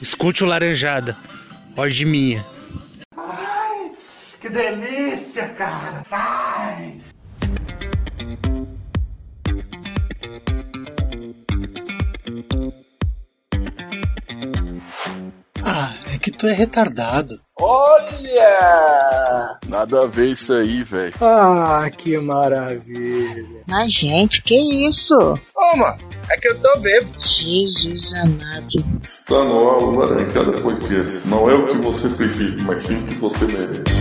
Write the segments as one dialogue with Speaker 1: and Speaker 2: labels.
Speaker 1: Escute o Laranjada. Ordem minha.
Speaker 2: Ai, que delícia, cara. Ai.
Speaker 3: Ah, é que tu é retardado.
Speaker 4: Olha!
Speaker 5: Nada a ver isso aí, velho.
Speaker 4: Ah, que maravilha.
Speaker 6: Mas, gente, que isso?
Speaker 4: Ô, mano, é que eu tô bêbado.
Speaker 6: Jesus amado.
Speaker 7: Está no ar o Laranjada Podcast. Não é o que você precisa, mas sim o que você merece.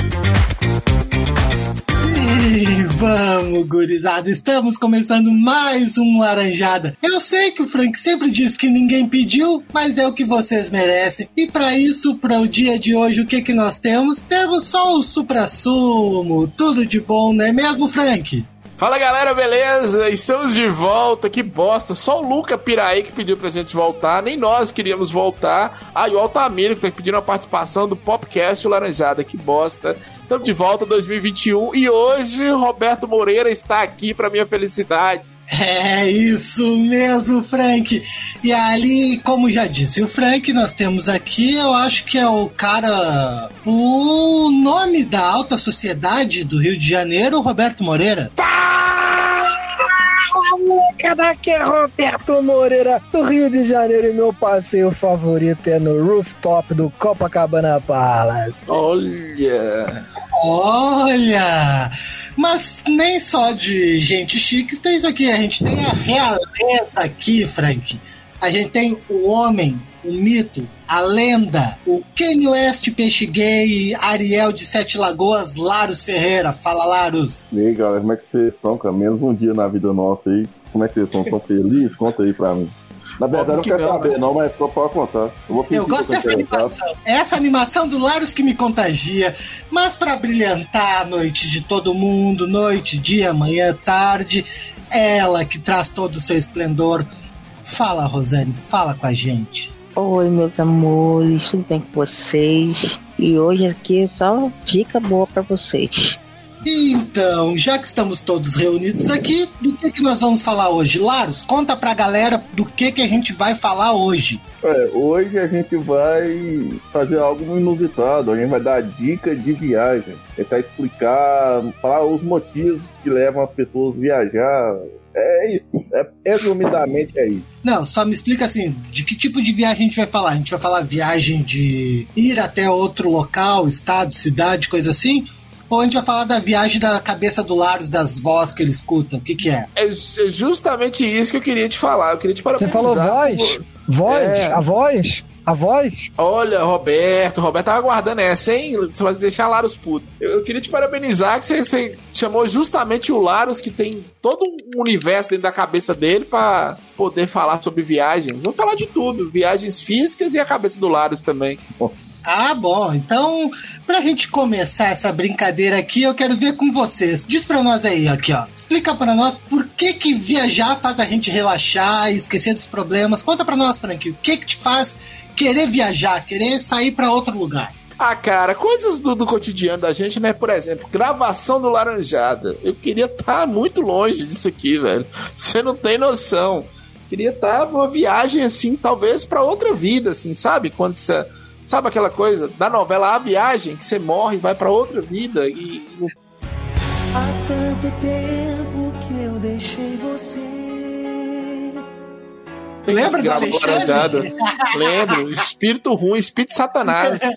Speaker 3: Vamos, gurizada, estamos começando mais um Laranjada. Eu sei que o Frank sempre diz que ninguém pediu, mas é o que vocês merecem. E para isso, para o dia de hoje, o que que nós temos? Temos só o supra-sumo. Tudo de bom, não é mesmo, Frank?
Speaker 8: Fala galera, beleza? Estamos de volta, que bosta. Só o Luca Piraí que pediu pra gente voltar, nem nós queríamos voltar. Ah, e o Altamiro que tá pedindo a participação do Popcast Laranjada, que bosta. Estamos de volta 2021 e hoje Roberto Moreira está aqui para minha felicidade.
Speaker 3: É isso mesmo, Frank. E ali, como já disse o Frank, nós temos aqui, eu acho que é o cara, o nome da alta sociedade do Rio de Janeiro, Roberto Moreira.
Speaker 9: Daqui é Roberto Moreira, do Rio de Janeiro, e meu passeio favorito é no rooftop do Copacabana Palace.
Speaker 8: Olha!
Speaker 3: Olha! Mas nem só de gente chique tem isso aqui, a gente tem a realeza aqui, Frank. A gente tem o homem, o mito, a lenda, o Kanye West, Peixe Gay, Ariel de Sete Lagoas, Laros Ferreira. Fala, Laros.
Speaker 10: E aí, galera, como é que vocês estão, cara? Menos um dia na vida nossa aí. Como é que vocês estão? Estão felizes? Conta aí pra mim. Na verdade, eu não quero saber, não, mas só pode contar. Eu,
Speaker 3: eu gosto dessa animação. É essa animação do Laros que me contagia. Mas para brilhantar a noite de todo mundo, noite, dia, manhã, tarde, ela que traz todo o seu esplendor. Fala, Rosane, fala com a gente.
Speaker 6: Oi, meus amores, tudo bem com vocês? E hoje aqui é só dica boa para vocês.
Speaker 3: Então, já que estamos todos reunidos aqui, do que, que nós vamos falar hoje? Laros, conta pra galera do que, que a gente vai falar hoje.
Speaker 10: É, hoje a gente vai fazer algo inusitado, a gente vai dar dica de viagem, tentar explicar, falar os motivos que levam as pessoas a viajar. É isso, é, resumidamente é isso.
Speaker 3: Não, só me explica assim, de que tipo de viagem a gente vai falar? A gente vai falar viagem de ir até outro local, estado, cidade, coisa assim? Ou a gente vai falar da viagem da cabeça do Laros, das vozes que ele escuta? O que que é?
Speaker 8: É justamente isso que eu queria te falar. Eu queria te
Speaker 9: Você falou voz? Por... Voz? É... A voz? A voz?
Speaker 8: Olha, Roberto, Roberto tava aguardando essa, hein? Você vai deixar Laros puto. Eu, eu, queria te parabenizar que você, você, chamou justamente o Laros, que tem todo um universo dentro da cabeça dele para poder falar sobre viagens. Vamos falar de tudo, viagens físicas e a cabeça do Laros também.
Speaker 3: Ah, bom. Então, pra gente começar essa brincadeira aqui, eu quero ver com vocês. Diz pra nós aí, aqui, ó. Explica pra nós por que que viajar faz a gente relaxar esquecer dos problemas. Conta pra nós, Frank, o que que te faz querer viajar, querer sair pra outro lugar?
Speaker 8: Ah, cara, coisas do, do, cotidiano da gente, né? Por exemplo, gravação do Laranjada. Eu queria estar tá muito longe disso aqui, velho. Você não tem noção. Queria estar tá numa viagem assim, talvez para outra vida, assim, sabe? Quando você Sabe aquela coisa da novela A Viagem, que você morre e vai para outra vida e.
Speaker 11: Há tanto tempo que eu deixei você.
Speaker 3: Lembra do
Speaker 8: Alexandre? Lembro. Espírito ruim, espírito satanás.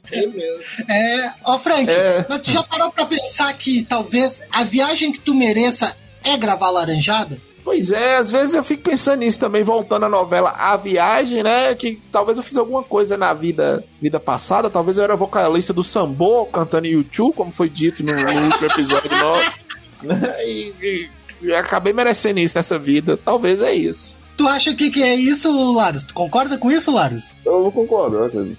Speaker 3: É, ó Frank, é. mas tu já parou pra pensar que talvez a viagem que tu mereça é gravar Laranjada?
Speaker 8: Pois é, às vezes eu fico pensando nisso também, voltando à novela A Viagem, né? Que talvez eu fiz alguma coisa na vida, vida passada, talvez eu era vocalista do Sambo cantando YouTube, como foi dito no, no último episódio nosso. Né? E, e, e, acabei merecendo isso nessa vida. Talvez é isso.
Speaker 3: Tu acha que, que é isso, Laros? Tu concorda com isso, Laros?
Speaker 10: Eu não concordo, eu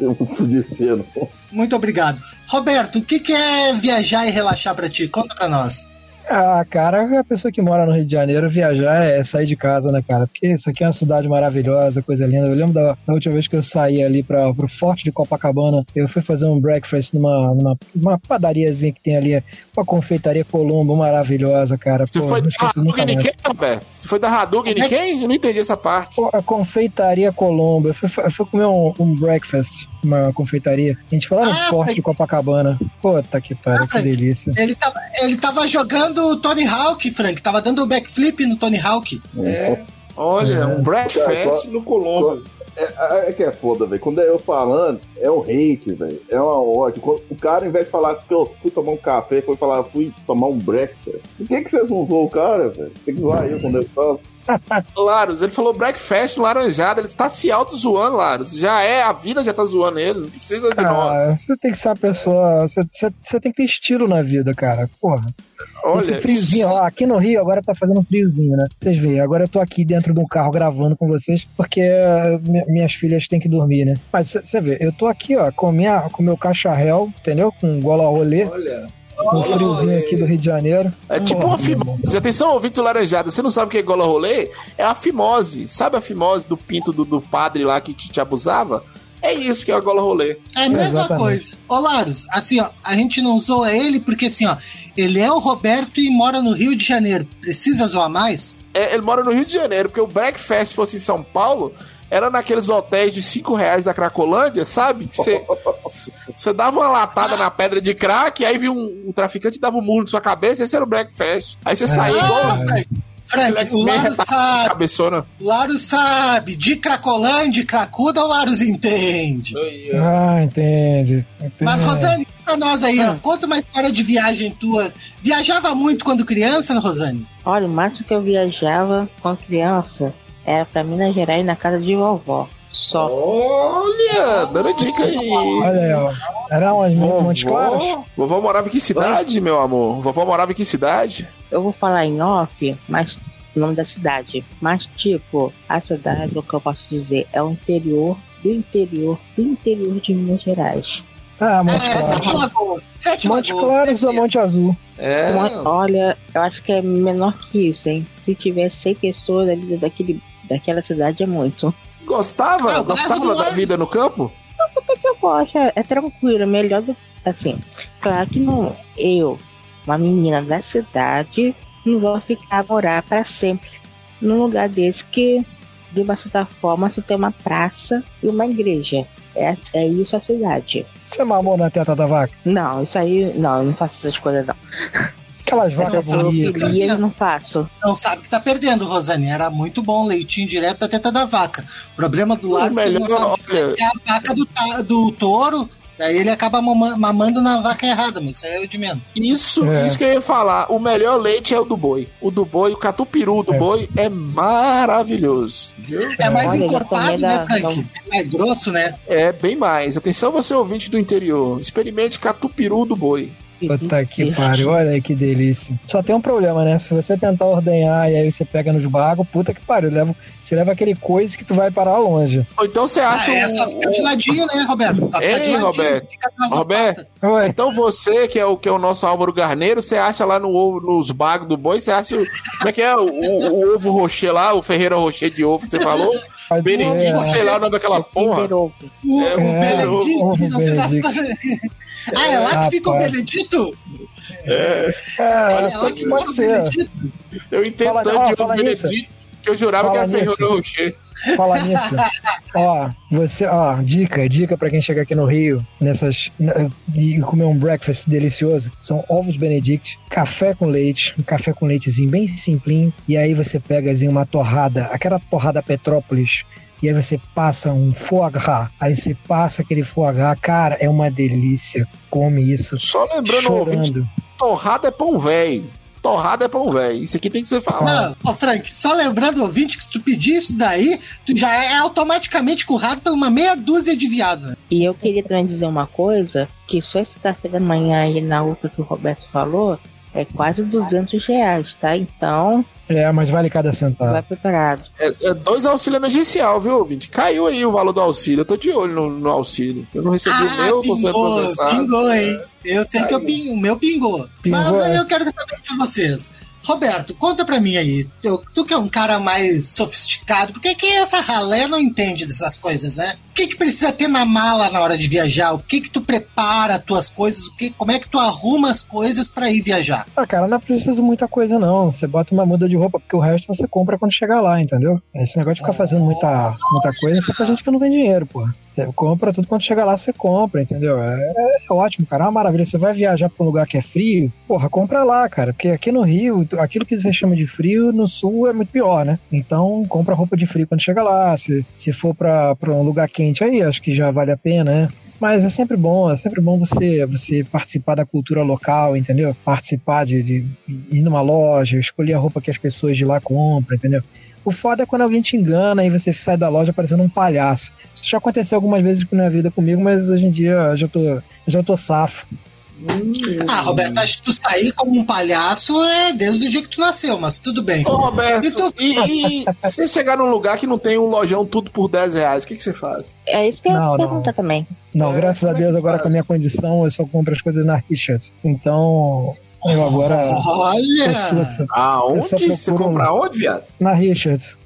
Speaker 10: não podia ser, não.
Speaker 3: Muito obrigado. Roberto, o que, que é viajar e relaxar para ti? Conta pra nós.
Speaker 9: Ah, cara, a pessoa que mora no Rio de Janeiro viajar é sair de casa, né, cara? Porque isso aqui é uma cidade maravilhosa, coisa linda. Eu lembro da, da última vez que eu saí ali para pro Forte de Copacabana, eu fui fazer um breakfast numa, numa, numa padariazinha que tem ali, uma confeitaria Colombo maravilhosa, cara.
Speaker 8: Você
Speaker 9: Pô,
Speaker 8: foi da Hadouken
Speaker 9: mais.
Speaker 8: quem, Roberto? Você foi da Hadouken em quem? Eu não entendi essa parte.
Speaker 9: Pô, a confeitaria Colombo. Eu fui, eu fui comer um, um breakfast, uma confeitaria. A gente foi lá no
Speaker 3: Ah,
Speaker 9: Forte
Speaker 3: foi-
Speaker 9: de Copacabana. Puta que pariu, que delícia.
Speaker 3: Ele tava, ele tava jogando o Tony Hawk, Frank. Tava dando o backflip no Tony Hawk.
Speaker 8: É. Olha, um breakfast no Colombo.
Speaker 10: É, é que é foda, velho. Quando é eu falando, é um hate, velho. É uma ódio. Quando o cara, ao invés de falar que eu fui tomar um café, foi falar, fui tomar um breakfast. Por que, que vocês não zoam o cara, velho? Tem que zoar eu quando eu falo.
Speaker 8: Larus, ele falou breakfast no laranjada, ele tá se auto zoando, Larus. Já é, a vida já tá zoando ele, não precisa de nós.
Speaker 9: Ah, você tem que ser uma pessoa. Você, você, você tem que ter estilo na vida, cara. Porra.
Speaker 8: Olha,
Speaker 9: Esse friozinho, ó, aqui no Rio agora tá fazendo friozinho, né? Vocês veem, agora eu tô aqui dentro de um carro gravando com vocês porque eh, mi- minhas filhas têm que dormir, né? Mas você vê, eu tô aqui, ó, com, minha, com meu cacharel, entendeu? Com gola rolê.
Speaker 8: Olha.
Speaker 9: O friozinho aqui do Rio de Janeiro.
Speaker 8: É tipo uma fimose. Atenção, ouvinte Laranjada. Você não sabe o que é gola rolê? É a fimose. Sabe a fimose do pinto do, do padre lá que te, te abusava? É isso que é a gola rolê.
Speaker 3: É a mesma
Speaker 8: Exatamente.
Speaker 3: coisa. Ô, Larus, assim, ó, a gente não zoa ele porque, assim, ó, ele é o Roberto e mora no Rio de Janeiro. Precisa zoar mais?
Speaker 8: É, ele mora no Rio de Janeiro, porque o Breakfast fosse em São Paulo, era naqueles hotéis de 5 reais da Cracolândia, sabe? Você dava uma latada na pedra de crack, aí vinha um, um traficante e dava um muro na sua cabeça, esse era o Breakfast. Aí você saía igual.
Speaker 3: Frank, o
Speaker 8: tá-
Speaker 3: sabe.
Speaker 8: Cabeçona.
Speaker 3: O Larus sabe. De Cracolândia, Cracuda, o Larus entende.
Speaker 9: Ah, entende. entende.
Speaker 3: Mas, Rosane, conta pra nós aí, ó. Conta uma história de viagem tua. Viajava muito quando criança, Rosane?
Speaker 6: Olha, o máximo que eu viajava quando criança era pra Minas Gerais na casa de vovó. Só.
Speaker 8: Olha, dando dica aí.
Speaker 9: Olha aí, ó. Era onde? Montes Claros?
Speaker 8: Vovó, vovó morava em que cidade, meu amor? Vovó morava em que cidade?
Speaker 6: Eu vou falar em off, mas o nome da cidade. Mas, tipo, a cidade, o que eu posso dizer, é o interior do interior do interior de Minas Gerais.
Speaker 9: Ah, Monte
Speaker 3: É, Sete
Speaker 9: Claros.
Speaker 3: Lagoas. Sete
Speaker 9: Monte
Speaker 3: Lagoas.
Speaker 9: Claros ou Monte Azul?
Speaker 8: É.
Speaker 6: Uma- olha, eu acho que é menor que isso, hein? Se tiver 100 pessoas ali daquele, daquela cidade, é muito.
Speaker 8: Gostava?
Speaker 6: Ah,
Speaker 8: Gostava da vida no campo?
Speaker 6: Até que eu gosto, é, é tranquilo, é melhor do assim. Claro que não, eu, uma menina da cidade, não vou ficar morar para sempre num lugar desse que, de uma certa forma, você tem uma praça e uma igreja. É, é isso a cidade.
Speaker 9: Você mamou na teta da vaca?
Speaker 6: Não, isso aí, não, eu não faço essas coisas não.
Speaker 9: Aquelas vacas bonitas.
Speaker 6: eu não faço.
Speaker 3: Não sabe que tá perdendo, Rosane. Era muito bom leitinho direto da teta da vaca. O problema do Larus é que ele não
Speaker 8: melhor,
Speaker 3: sabe diferenciar a vaca do, do touro. Daí ele acaba mama- mamando na vaca errada, mas isso aí é o de menos.
Speaker 8: Isso,
Speaker 3: É.
Speaker 8: isso que eu ia falar. O melhor leite é o do boi. O do boi, o catupiru do boi é maravilhoso.
Speaker 3: É mais
Speaker 8: Olha,
Speaker 3: encorpado, né, Frank? É mais grosso, né?
Speaker 8: É bem mais. Atenção, você ouvinte do interior. Experimente catupiru do boi.
Speaker 9: Puta que pariu, olha aí que delícia. Só tem um problema, né? Se você tentar ordenhar e aí você pega nos bagos, puta que pariu. Leva, você leva aquele coisa que tu vai parar longe.
Speaker 8: Ou então você acha.
Speaker 3: Ah, é só ficar de ladinho, né, Roberto? Só ficar de ladinho,
Speaker 8: Roberto.
Speaker 3: fica
Speaker 8: Roberto, então você, que é o, que é o nosso Álvaro Garneiro, você acha lá no ovo, nos bagos do boi, você acha. o- Como é que é? O, o- o ovo rocher lá, o Ferreira Rocher de ovo que você falou? Benedito,
Speaker 9: ser,
Speaker 8: sei lá o nome daquela porra.
Speaker 3: O,
Speaker 8: É,
Speaker 3: o
Speaker 8: é,
Speaker 3: Benedito,
Speaker 9: o- o
Speaker 3: não sei
Speaker 9: Benedito.
Speaker 3: Ah, é lá que fica o. Benedito?
Speaker 8: É,
Speaker 9: É,
Speaker 3: É lá que fica o. Benedito?
Speaker 8: eu entendo
Speaker 9: Fala-
Speaker 8: tanto de
Speaker 9: fala nisso.
Speaker 8: Benedito que eu jurava
Speaker 9: Fala
Speaker 8: que era
Speaker 9: nisso.
Speaker 8: Ferreira Rocher.
Speaker 9: Falar nisso. ó, você, ó, dica, dica pra quem chegar aqui no Rio, nessas n- e comer um breakfast delicioso, são ovos benedict, café com leite, um café com leitezinho bem simplinho, e aí você pega assim, uma torrada, aquela torrada Petrópolis, e aí você passa um foie gras, aí você passa aquele foie gras, cara, é uma delícia. Come isso.
Speaker 8: Só lembrando, ouvinte, torrada é pão velho. Torrada é pão velho. Isso aqui tem que ser falado.
Speaker 3: Não, ô Frank, só lembrando, ouvinte, que se tu pedir isso daí, tu já é automaticamente currado por uma meia dúzia de viado.
Speaker 6: E eu queria também dizer uma coisa, que só esse café da manhã aí na outra que o Roberto falou, é quase 200 reais, tá? Então,
Speaker 9: É, mas vale cada centavo.
Speaker 6: vai preparado.
Speaker 8: É, é dois auxílio emergencial, viu, ouvinte? Caiu aí o valor do auxílio. Eu tô de olho no, no auxílio. Eu não recebi o meu, você
Speaker 3: Ah, pingou,
Speaker 8: processado.
Speaker 3: pingou, hein? Eu sei que eu ping, o meu pingou.
Speaker 9: Pingou,
Speaker 3: Mas aí
Speaker 9: é.
Speaker 3: eu quero saber de vocês. Roberto, conta pra mim aí. Tu, tu que é um cara mais sofisticado, porque que essa ralé não entende dessas coisas, né? O que que precisa ter na mala na hora de viajar? O que que tu prepara as tuas coisas? O que, como é que tu arruma as coisas pra ir viajar?
Speaker 9: Ah, cara, não é preciso muita coisa, não. Você bota uma muda de roupa, porque o resto você compra quando chegar lá, entendeu? Esse negócio de ficar fazendo muita, muita coisa, isso é pra gente que não tem dinheiro, pô. Você compra tudo quando chegar lá, você compra, entendeu? É, é ótimo, cara. É uma maravilha. Você vai viajar pra um lugar que é frio, porra, compra lá, cara. Porque aqui no Rio, aquilo que você chama de frio, no sul é muito pior, né? Então, compra roupa de frio quando chega lá. Se, se for pra, pra um lugar quente aí, acho que já vale a pena, né? Mas é sempre bom, é sempre bom você, você participar da cultura local, entendeu? Participar de, de ir numa loja, escolher a roupa que as pessoas de lá compram, entendeu? O foda é quando alguém te engana e você sai da loja parecendo um palhaço. Isso já aconteceu algumas vezes na minha vida comigo, mas hoje em dia eu já tô, eu já tô safo.
Speaker 3: Ah, Roberto, acho que tu sair como um palhaço é desde o dia que tu nasceu, mas tudo bem.
Speaker 8: Ô, Roberto,
Speaker 3: E tu-
Speaker 8: e, e se você chegar num lugar que não tem um lojão tudo por 10 reais, o que, que você faz?
Speaker 6: É isso que eu
Speaker 9: Não,
Speaker 6: ia
Speaker 9: não.
Speaker 6: perguntar também.
Speaker 9: Não,
Speaker 8: É,
Speaker 9: graças a
Speaker 8: é
Speaker 9: Deus, agora
Speaker 8: faz?
Speaker 9: com a minha condição, eu só compro as coisas na Richards. Então, eu agora.
Speaker 3: Olha!
Speaker 9: eu sou-
Speaker 8: Aonde?
Speaker 9: Eu
Speaker 8: Você compra aonde, viado?
Speaker 9: na Richards.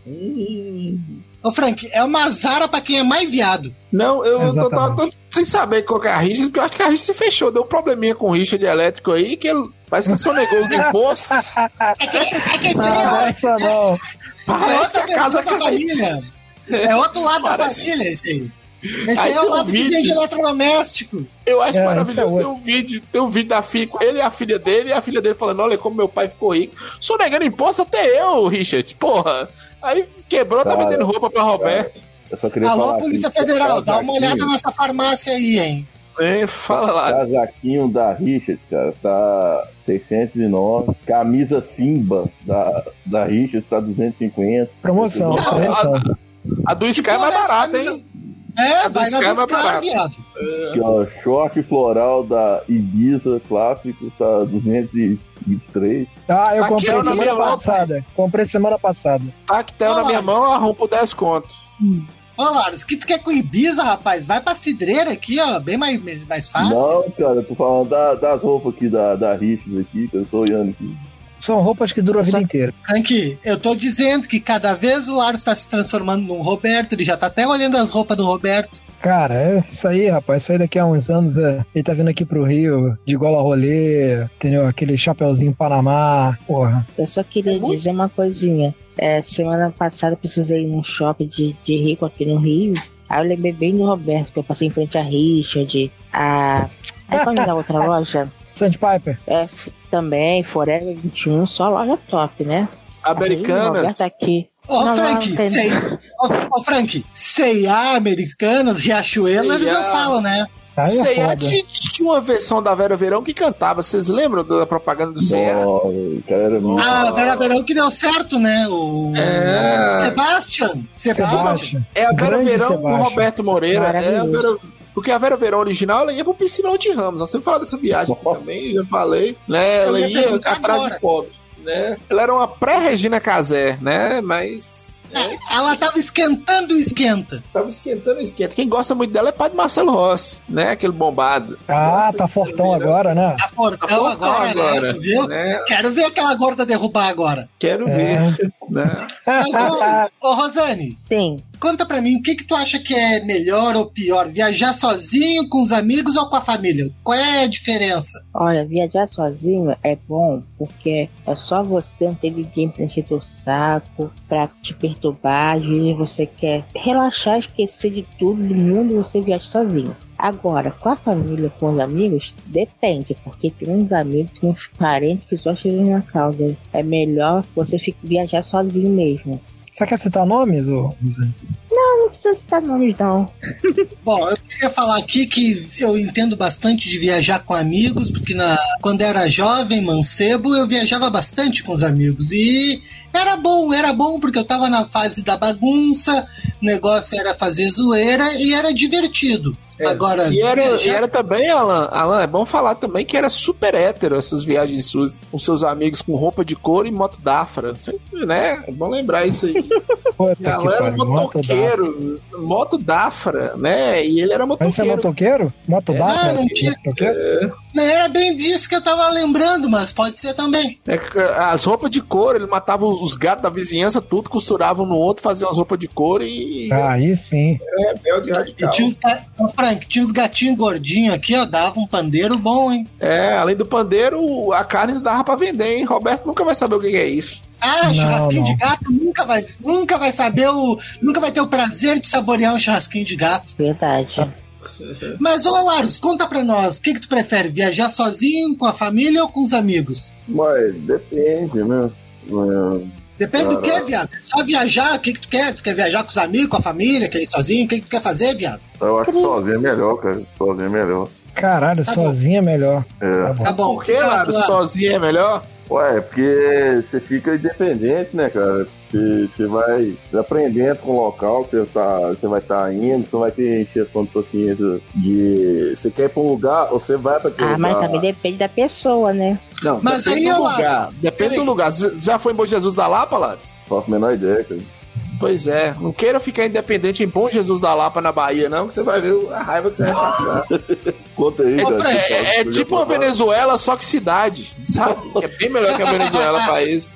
Speaker 3: Ô, Frank, é uma zara pra quem é mais viado.
Speaker 8: Não, eu, tô, tô- tô sem saber qual que é a rixa, porque eu acho que a rixa se fechou. Deu um probleminha com rixa de elétrico aí, que ele, parece que sonegou os impostos.
Speaker 3: É que, é que
Speaker 9: Não,
Speaker 3: é,
Speaker 9: essa não.
Speaker 3: é
Speaker 8: Parece que
Speaker 3: outra
Speaker 8: a casa
Speaker 3: da família. É outro lado da
Speaker 8: Parece.
Speaker 3: família, esse aí. Esse
Speaker 8: Aí
Speaker 3: é o
Speaker 8: um
Speaker 3: lado que
Speaker 8: vídeo.
Speaker 3: vende eletrodoméstico.
Speaker 8: Eu acho
Speaker 9: É,
Speaker 8: maravilhoso.
Speaker 9: esse é
Speaker 8: Tem um vídeo, tem um vídeo da filha, ele e a filha dele, e a filha dele falando: Olha como meu pai ficou rico. Sonegando imposto até eu, Richard. Porra. Aí quebrou, tá
Speaker 10: Cara,
Speaker 8: vendendo roupa pra Roberto.
Speaker 10: Eu só queria
Speaker 3: Alô,
Speaker 10: falar
Speaker 3: Polícia
Speaker 10: aqui,
Speaker 3: Federal, dá uma olhada nessa farmácia aí, hein?
Speaker 8: É, fala lá.
Speaker 10: casaquinho da Richard, cara, tá 609. Camisa Simba da, da Richard tá 250.
Speaker 9: Promoção, promoção.
Speaker 8: A do Sky é mais
Speaker 3: é
Speaker 8: barata,
Speaker 3: camisa?
Speaker 8: hein?
Speaker 3: É,
Speaker 8: A do
Speaker 3: vai na
Speaker 8: Sky é barato.
Speaker 3: viado.
Speaker 10: Aqui, ó, short floral da Ibiza clássico tá 223.
Speaker 9: Ah, eu
Speaker 8: Aqui
Speaker 9: comprei
Speaker 8: é na
Speaker 9: semana
Speaker 8: minha mão,
Speaker 9: passada. Comprei semana passada.
Speaker 8: Tactel na minha mão, arrumo por 10 conto.
Speaker 3: Ô, Laros, que tu quer com Ibiza, rapaz? Vai pra cidreira aqui, ó, bem mais, mais fácil.
Speaker 10: Não, cara, eu tô falando da- das roupas aqui da, da Richard aqui, que eu tô olhando aqui.
Speaker 9: São roupas que duram a vida inteira.
Speaker 3: Frank, eu tô dizendo que cada vez o Laros tá se transformando num Roberto, ele já tá até olhando as roupas do Roberto.
Speaker 9: Cara, é isso aí, rapaz. Isso aí daqui a uns anos, é, ele tá vindo aqui pro Rio de gola rolê, entendeu? Aquele chapeuzinho Panamá, porra.
Speaker 6: Eu só queria dizer uma coisinha. É, semana passada eu precisei ir num shopping de, de rico aqui no Rio. Aí eu lembrei bem do Roberto, que eu passei em frente a Richard, a. Aí qual é da outra loja?
Speaker 9: Sandpiper.
Speaker 6: É, também, Forever 21, só loja top, né? Aí, o
Speaker 8: Americanas.
Speaker 6: Roberto aqui.
Speaker 3: Ô,
Speaker 6: Não, não,
Speaker 3: Frank, sei. Ô, ô, Frank, C&A, Americanas, Riachuelo, eles não falam, né?
Speaker 9: Aí é
Speaker 8: Sei,
Speaker 9: foda.
Speaker 8: tinha, uma versão da Vera Verão que cantava. Vocês lembram da propaganda do
Speaker 10: muito.
Speaker 3: Ah, Vera Verão que deu certo, né? O
Speaker 8: É.
Speaker 3: Sebastian. Sebastian.
Speaker 9: Sebastian.
Speaker 8: É a Vera
Speaker 9: Grande
Speaker 8: Verão com
Speaker 9: Sebastian.
Speaker 8: o Roberto Moreira. É a. Vera... Porque a Vera Verão original ela ia pro piscinão de Ramos. Nós sempre falamos dessa viagem aqui também, já falei. Né? Ela
Speaker 3: ia
Speaker 8: atrás
Speaker 3: agora.
Speaker 8: de pobre. Né? Ela era uma pré-Regina Casé, né? Mas. né,
Speaker 3: É, Ela tava esquentando o esquenta.
Speaker 8: Tava esquentando, esquenta. Quem gosta muito dela é pai do Marcelo Rossi, né? Aquele bombado.
Speaker 9: Ah,
Speaker 8: Nossa,
Speaker 9: tá fortão agora, né?
Speaker 3: Tá fortão
Speaker 8: Tá fortão
Speaker 3: agora,
Speaker 8: agora,
Speaker 3: né? Viu?
Speaker 8: né?
Speaker 3: Quero ver aquela gorda derrubar agora.
Speaker 8: Quero
Speaker 9: É.
Speaker 8: ver. Né?
Speaker 3: Mas, ô, ô, Rosane,
Speaker 6: Sim.
Speaker 3: Conta pra mim, o que que tu acha que é melhor ou pior? Viajar sozinho, com os amigos ou com a família? Qual é a diferença?
Speaker 6: Olha, viajar sozinho é bom porque é só você, não tem ninguém pra encher teu saco, pra te perturbar. Às vezes você quer relaxar, esquecer de tudo do mundo você viaja sozinho. Agora, com a família, com os amigos, depende, porque tem uns amigos, uns parentes que só chegam na causa. É melhor você fi- viajar sozinho mesmo.
Speaker 9: Você quer citar nomes, ô? Zé?
Speaker 6: Não precisa citar nomes, não.
Speaker 3: Bom, eu queria falar aqui que eu entendo bastante de viajar com amigos, porque na, quando era jovem, mancebo, eu viajava bastante com os amigos. E era bom, era bom, porque eu tava na fase da bagunça, o negócio era fazer zoeira e era divertido. Agora,
Speaker 8: E era,
Speaker 3: já-
Speaker 8: e era também, Alan, Alan, é bom falar também que era super hétero essas viagens suas, com seus amigos com roupa de couro e moto Dafra. Sempre, né? É bom lembrar isso aí.
Speaker 9: Puta
Speaker 8: E
Speaker 9: que
Speaker 8: Alan era motoqueiro, moto Dafra, né? E ele era
Speaker 9: Mas você é
Speaker 8: motoqueiro.
Speaker 9: motoqueiro? Moto
Speaker 8: É.
Speaker 9: da?
Speaker 3: Ah, não tinha-
Speaker 9: Motoqueiro?
Speaker 3: Não era bem disso que eu tava lembrando, mas pode ser também.
Speaker 8: É que as roupas de couro, ele matava os os gatos da vizinhança, tudo, costuravam no outro, faziam as roupas de couro e.
Speaker 9: Ah, aí sim.
Speaker 8: É,
Speaker 3: E uns, ga- Ô, Frank, tinha uns gatinhos gordinhos aqui, ó, dava um pandeiro bom, hein?
Speaker 8: É, além do pandeiro, a carne dava pra vender, hein? Roberto nunca vai saber o que é isso.
Speaker 3: Ah,
Speaker 9: Não,
Speaker 3: churrasquinho
Speaker 9: não.
Speaker 3: de gato nunca vai, nunca vai saber o, nunca vai ter o prazer de saborear um churrasquinho de gato.
Speaker 6: Verdade.
Speaker 3: Mas ô Larus, conta pra nós, o que que tu prefere, viajar sozinho, com a família ou com os amigos?
Speaker 10: Mas depende, né? É,
Speaker 3: Depende do que, viado. É Só viajar, o que que tu quer? Tu quer viajar com os amigos, com a família, quer ir sozinho? O que que tu quer fazer, viado?
Speaker 10: eu acho que sozinho é melhor, cara. Sozinho é melhor.
Speaker 9: Caralho,
Speaker 3: Tá bom.
Speaker 9: sozinho é melhor.
Speaker 10: É.
Speaker 3: Tá bom.
Speaker 8: Por que, Laro?
Speaker 3: tua-
Speaker 8: Sozinho é melhor?
Speaker 10: Ué, porque você fica independente, né, cara? Você, você vai aprendendo com o local que você, tá, você vai estar indo, você não vai ter encheção de paciência de. Você quer ir pra um lugar, você vai pra aquele
Speaker 6: Ah, mas
Speaker 10: lugar.
Speaker 6: também depende da pessoa, né?
Speaker 8: Não,
Speaker 3: Mas
Speaker 8: depende
Speaker 3: aí,
Speaker 8: do lugar. Depende
Speaker 3: peraí.
Speaker 8: do lugar. Z- Já foi em Bom Jesus da Lapa, Lares?
Speaker 10: Faço a menor ideia, cara.
Speaker 8: Pois é. Não queira ficar independente em Bom Jesus da Lapa, na Bahia, não, que você vai ver a raiva que você vai passar.
Speaker 10: Conta aí,
Speaker 3: Ô,
Speaker 10: cara.
Speaker 8: É, é
Speaker 10: pode-
Speaker 8: tipo uma Venezuela, só que cidade, sabe? É bem melhor que a Venezuela, país.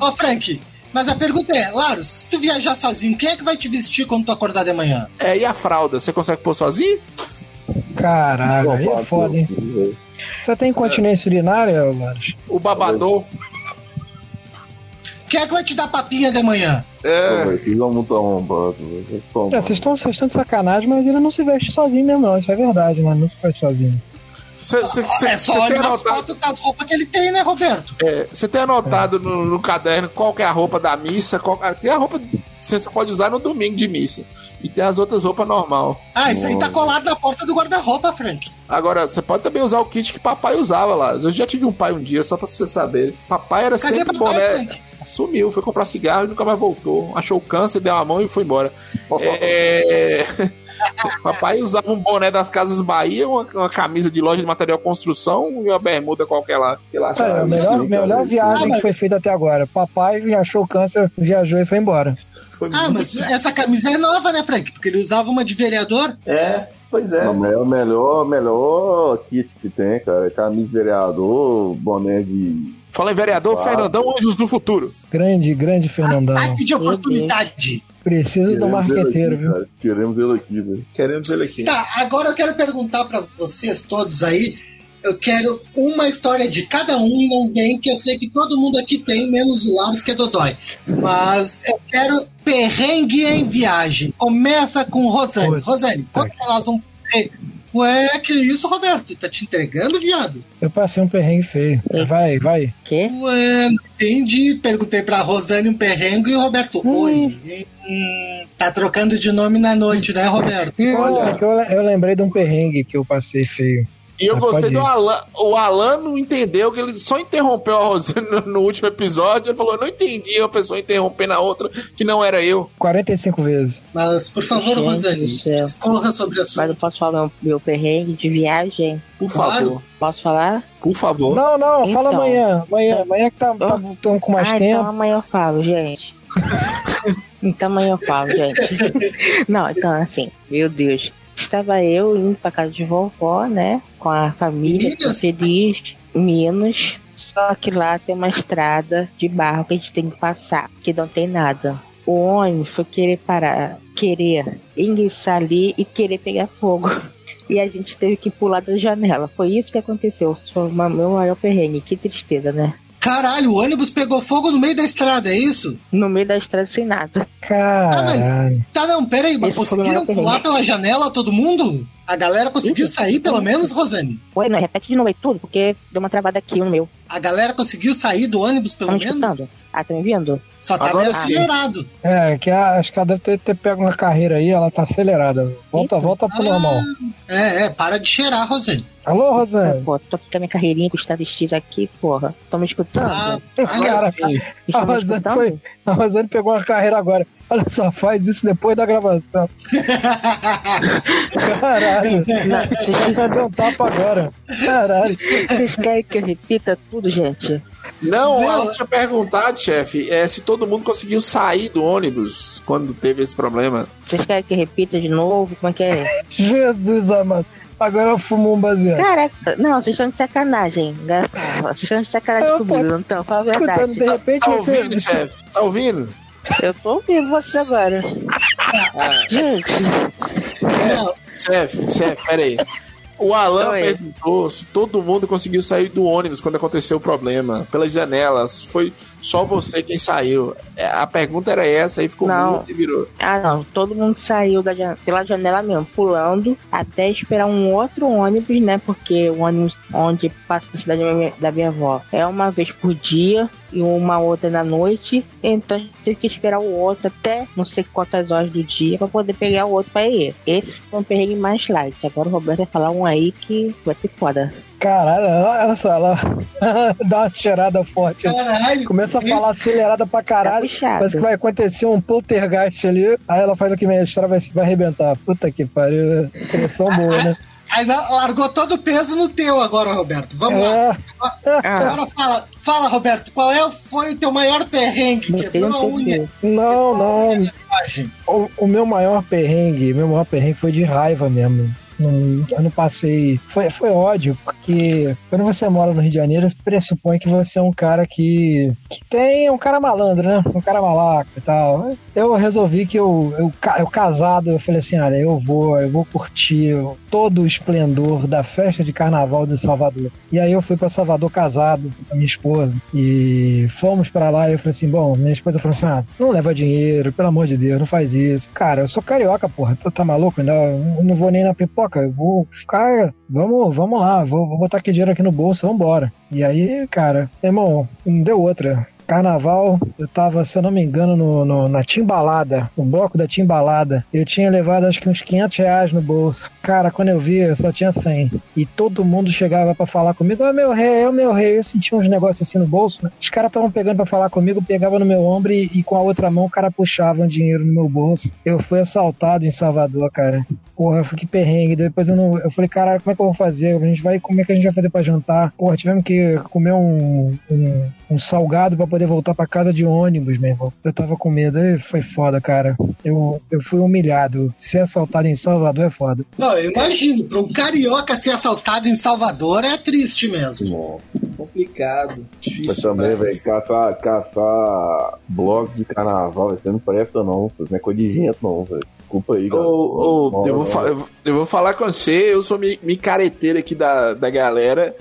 Speaker 3: Ô, Frank, mas a pergunta é, Larus, se tu viajar sozinho, quem é que vai te vestir quando tu acordar de manhã?
Speaker 8: É, e a fralda? Você consegue pôr sozinho?
Speaker 9: Caralho, aí é foda, hein? Você tem incontinência urinária, Laros?
Speaker 8: O babador?
Speaker 3: Quem é que vai te dar papinha de manhã?
Speaker 8: É.
Speaker 10: Vocês vão muito arrombado, velho. Vocês são
Speaker 9: É, vocês estão vocês estão de sacanagem, mas ele não se veste sozinho mesmo, não. Isso é verdade, né? Não se veste sozinho.
Speaker 8: Você
Speaker 3: É só
Speaker 8: tem
Speaker 3: olhar as fotos das roupas que ele tem, né, Roberto?
Speaker 8: é, você tem anotado no, no caderno qual que é a roupa da missa? Qual, ah, tem a roupa que você só pode usar no domingo de missa. E tem as outras roupas normal.
Speaker 3: Ah, isso aí tá colado na porta do guarda-roupa, Frank.
Speaker 8: Agora, você pode também usar o kit que papai usava lá. Eu já tive um pai um dia, só pra você saber. Papai era
Speaker 3: Cadê
Speaker 8: sempre
Speaker 3: papai,
Speaker 8: boné.
Speaker 3: Frank?
Speaker 8: Sumiu, foi comprar cigarro e nunca mais voltou. Achou o câncer, deu a mão e foi embora. É... Papai usava um boné das Casas Bahia, uma, uma camisa de loja de material de construção e uma bermuda qualquer lá.
Speaker 9: É, a melhor, melhor viagem
Speaker 3: Ah, mas-
Speaker 9: que foi feita até agora. Papai achou câncer, viajou e foi embora.
Speaker 8: Foi
Speaker 3: Ah, mas essa camisa é nova, né, Frank? Porque ele usava uma de vereador.
Speaker 8: É, pois é.
Speaker 10: Não, é o melhor, melhor kit que tem, cara. Camisa de vereador, boné de.
Speaker 8: Fala em vereador,
Speaker 10: Claro.
Speaker 8: Fernandão Anjos do Futuro.
Speaker 9: Grande, grande Fernandão.
Speaker 3: Ataque de oportunidade.
Speaker 9: Precisa do
Speaker 10: Queremos
Speaker 9: marqueteiro,
Speaker 10: aqui,
Speaker 9: viu?
Speaker 10: cara. Queremos ele aqui, velho.
Speaker 8: Queremos ele aqui.
Speaker 3: Tá, agora eu quero perguntar pra vocês todos aí. Eu quero uma história de cada um e não vem, que eu sei que todo mundo aqui tem, menos o Laros, que é Dodói. Mas eu quero perrengue em viagem. Começa com Rosane. Rosane, conta pra nós um perrengue. Ué, que isso, Roberto? Tá te entregando, viado?
Speaker 9: Eu passei um perrengue feio. Vai, vai.
Speaker 6: Quê?
Speaker 3: Ué, entendi. Perguntei pra Rosane um perrengue e o Roberto. Oi. Hum, tá trocando de nome na noite, né, Roberto?
Speaker 9: Olha, que eu, eu lembrei de um perrengue que eu passei feio.
Speaker 8: E eu gostei do. Alan. O Alan não entendeu que ele só interrompeu a Rosane no, último episódio. Ele falou: Eu não entendi a pessoa interrompendo a outra, que não era eu.
Speaker 9: 45 vezes.
Speaker 3: Mas, por favor,
Speaker 6: Gente
Speaker 3: Rosane, discorra sobre a sua.
Speaker 6: Mas eu posso falar meu, meu perrengue de viagem?
Speaker 8: Por
Speaker 3: Claro.
Speaker 8: favor.
Speaker 6: Posso falar?
Speaker 8: Por favor.
Speaker 9: Não, não,
Speaker 6: Então.
Speaker 9: fala amanhã. Amanhã, amanhã que tá, tá tô com mais
Speaker 6: ah,
Speaker 9: tempo.
Speaker 6: então amanhã eu falo, gente. então amanhã eu falo, gente. Não, então assim, meu Deus. Estava eu indo pra casa de vovó, né? Com a família, feliz, menos. Só que lá tem uma estrada de barro que a gente tem que passar, que não tem nada. O ônibus foi querer parar, querer enguiçar ali e querer pegar fogo. E a gente teve que pular da janela. Foi isso que aconteceu. Foi o meu maior perrengue. Que tristeza, né?
Speaker 3: Caralho, o ônibus pegou fogo no meio da estrada, é isso?
Speaker 6: No meio da estrada sem nada.
Speaker 9: Caralho.
Speaker 3: Tá, não, peraí, mas
Speaker 6: Esse
Speaker 3: conseguiram pular pela janela todo mundo? A galera conseguiu sair, pelo menos, Rosane?
Speaker 6: Ué, não, repete de novo aí tudo, porque deu uma travada aqui no meu.
Speaker 3: A galera conseguiu sair do ônibus, pelo
Speaker 6: me
Speaker 3: menos?
Speaker 6: escutando? Ah, tá me ouvindo?
Speaker 3: Só tá
Speaker 8: Agora
Speaker 3: meio acelerado.
Speaker 9: É, que a, acho que ela deve ter, ter pego uma carreira aí, ela tá acelerada. Volta, volta pro normal.
Speaker 3: É, é, para de cheirar, Rosane.
Speaker 9: Alô, Rosane?
Speaker 6: Pô, tô aqui com a minha carreirinha com o Estado X aqui, porra. Tô me escutando?
Speaker 3: Ah,
Speaker 9: Cara, a Rosane, foi, a Rosane pegou uma carreira agora. Olha só, faz isso depois da gravação. Caralho.
Speaker 6: Não, vocês-
Speaker 9: Vai dar um tapa agora. Caralho.
Speaker 6: Vocês querem que eu repita tudo, gente?
Speaker 8: Não, eu tinha perguntado, chefe, é, se todo mundo conseguiu sair do ônibus quando teve esse problema.
Speaker 6: Vocês querem que repita de novo? Como é que é?
Speaker 9: Jesus amado. Agora eu fumo um baseado.
Speaker 6: Caraca, não, vocês estão de sacanagem. né? Vocês estão de sacanagem
Speaker 9: Eu
Speaker 6: comigo, estão? Fala a verdade.
Speaker 9: de repente
Speaker 8: Tá
Speaker 9: você.
Speaker 8: ouvindo, chefe? Tá ouvindo?
Speaker 6: Eu tô ouvindo você agora.
Speaker 8: Ah,
Speaker 6: Gente,
Speaker 3: Não,
Speaker 8: chefe, chefe, peraí. O Alan
Speaker 6: Oi.
Speaker 8: perguntou se todo mundo conseguiu sair do ônibus quando aconteceu o problema. Pelas janelas. Foi só você quem saiu. É, A pergunta era essa, aí ficou
Speaker 6: Não.
Speaker 8: mudo e virou.
Speaker 6: ah não, todo mundo saiu da pela janela mesmo, pulando, até esperar um outro ônibus, né? Porque o ônibus onde passa da cidade da minha, da minha avó é uma vez por dia e uma outra na noite. Então a gente teve que esperar o outro até não sei quantas horas do dia pra poder pegar o outro pra ir. Esse foi um perrengue mais light. Agora o Roberto vai falar um aí que vai ser foda.
Speaker 9: Caralho, olha só, ela dá uma cheirada forte.
Speaker 3: caralho.
Speaker 9: Começa a falar acelerada pra
Speaker 6: Tá
Speaker 9: caralho.
Speaker 6: puxado.
Speaker 9: Parece que vai acontecer um poltergeist ali. Aí ela faz o que minha história vai, vai arrebentar. Puta que pariu. Pressão boa, né?
Speaker 3: Aí largou todo o peso no teu agora, Roberto. Vamos lá.
Speaker 9: É,
Speaker 6: Ah,
Speaker 3: Agora fala, fala, Roberto, qual é, foi o teu maior perrengue? Quebrou
Speaker 6: um
Speaker 3: a unha?
Speaker 9: não, não. O, o meu maior perrengue, meu maior perrengue foi de raiva mesmo. Não, eu não passei. Foi, foi ódio, porque quando você mora no Rio de Janeiro, pressupõe que você é um cara que, que tem. É um cara malandro, né? Um cara malaco e tal. Eu resolvi que eu, eu, eu casado, eu falei assim: olha, eu vou, eu vou curtir todo o esplendor da festa de carnaval de Salvador. E aí eu fui pra Salvador casado com a minha esposa. E fomos pra lá e eu falei assim: bom, minha esposa falou assim: ah, não leva dinheiro, pelo amor de Deus, não faz isso. Cara, eu sou carioca, porra. Tu tá maluco? Ainda, eu não vou nem na pipoca, eu vou ficar. Vamos, vamos lá, vou, vou botar aqui dinheiro aqui no bolso, vambora. E aí, cara, irmão, não deu outra. Carnaval, eu tava, se eu não me engano, no, no- na Timbalada, no bloco da Timbalada. Eu tinha levado acho que uns 500 reais no bolso. Cara, quando eu vi, eu só tinha 100. E todo mundo chegava pra falar comigo: é meu rei, é o meu rei. Eu sentia uns negócios assim no bolso, né? Os caras estavam pegando pra falar comigo, pegava no meu ombro e, e com a outra mão o cara puxava um dinheiro no meu bolso. Eu fui assaltado em Salvador, cara. Porra, que perrengue. Depois eu não. Eu falei, caralho, como é que eu vou fazer? A gente vai. Como é que a gente vai fazer pra jantar? Porra, tivemos que comer um, um, um salgado pra poder voltar pra casa de ônibus, meu irmão. Eu tava com medo. E foi foda, cara. Eu, eu fui humilhado. Ser assaltado em Salvador é foda.
Speaker 3: Não, eu imagino, para um carioca ser assaltado em Salvador é triste mesmo.
Speaker 8: Complicado.
Speaker 10: Mas
Speaker 8: Difícil.
Speaker 10: também, velho, caçar, caçar blog de carnaval, você não presta não, isso não é coisa de gente não, velho. Desculpa aí,
Speaker 8: ô,
Speaker 10: Não,
Speaker 8: eu, vou eu vou- eu vou falar com você, eu sou mi- micareteiro aqui da, da galera.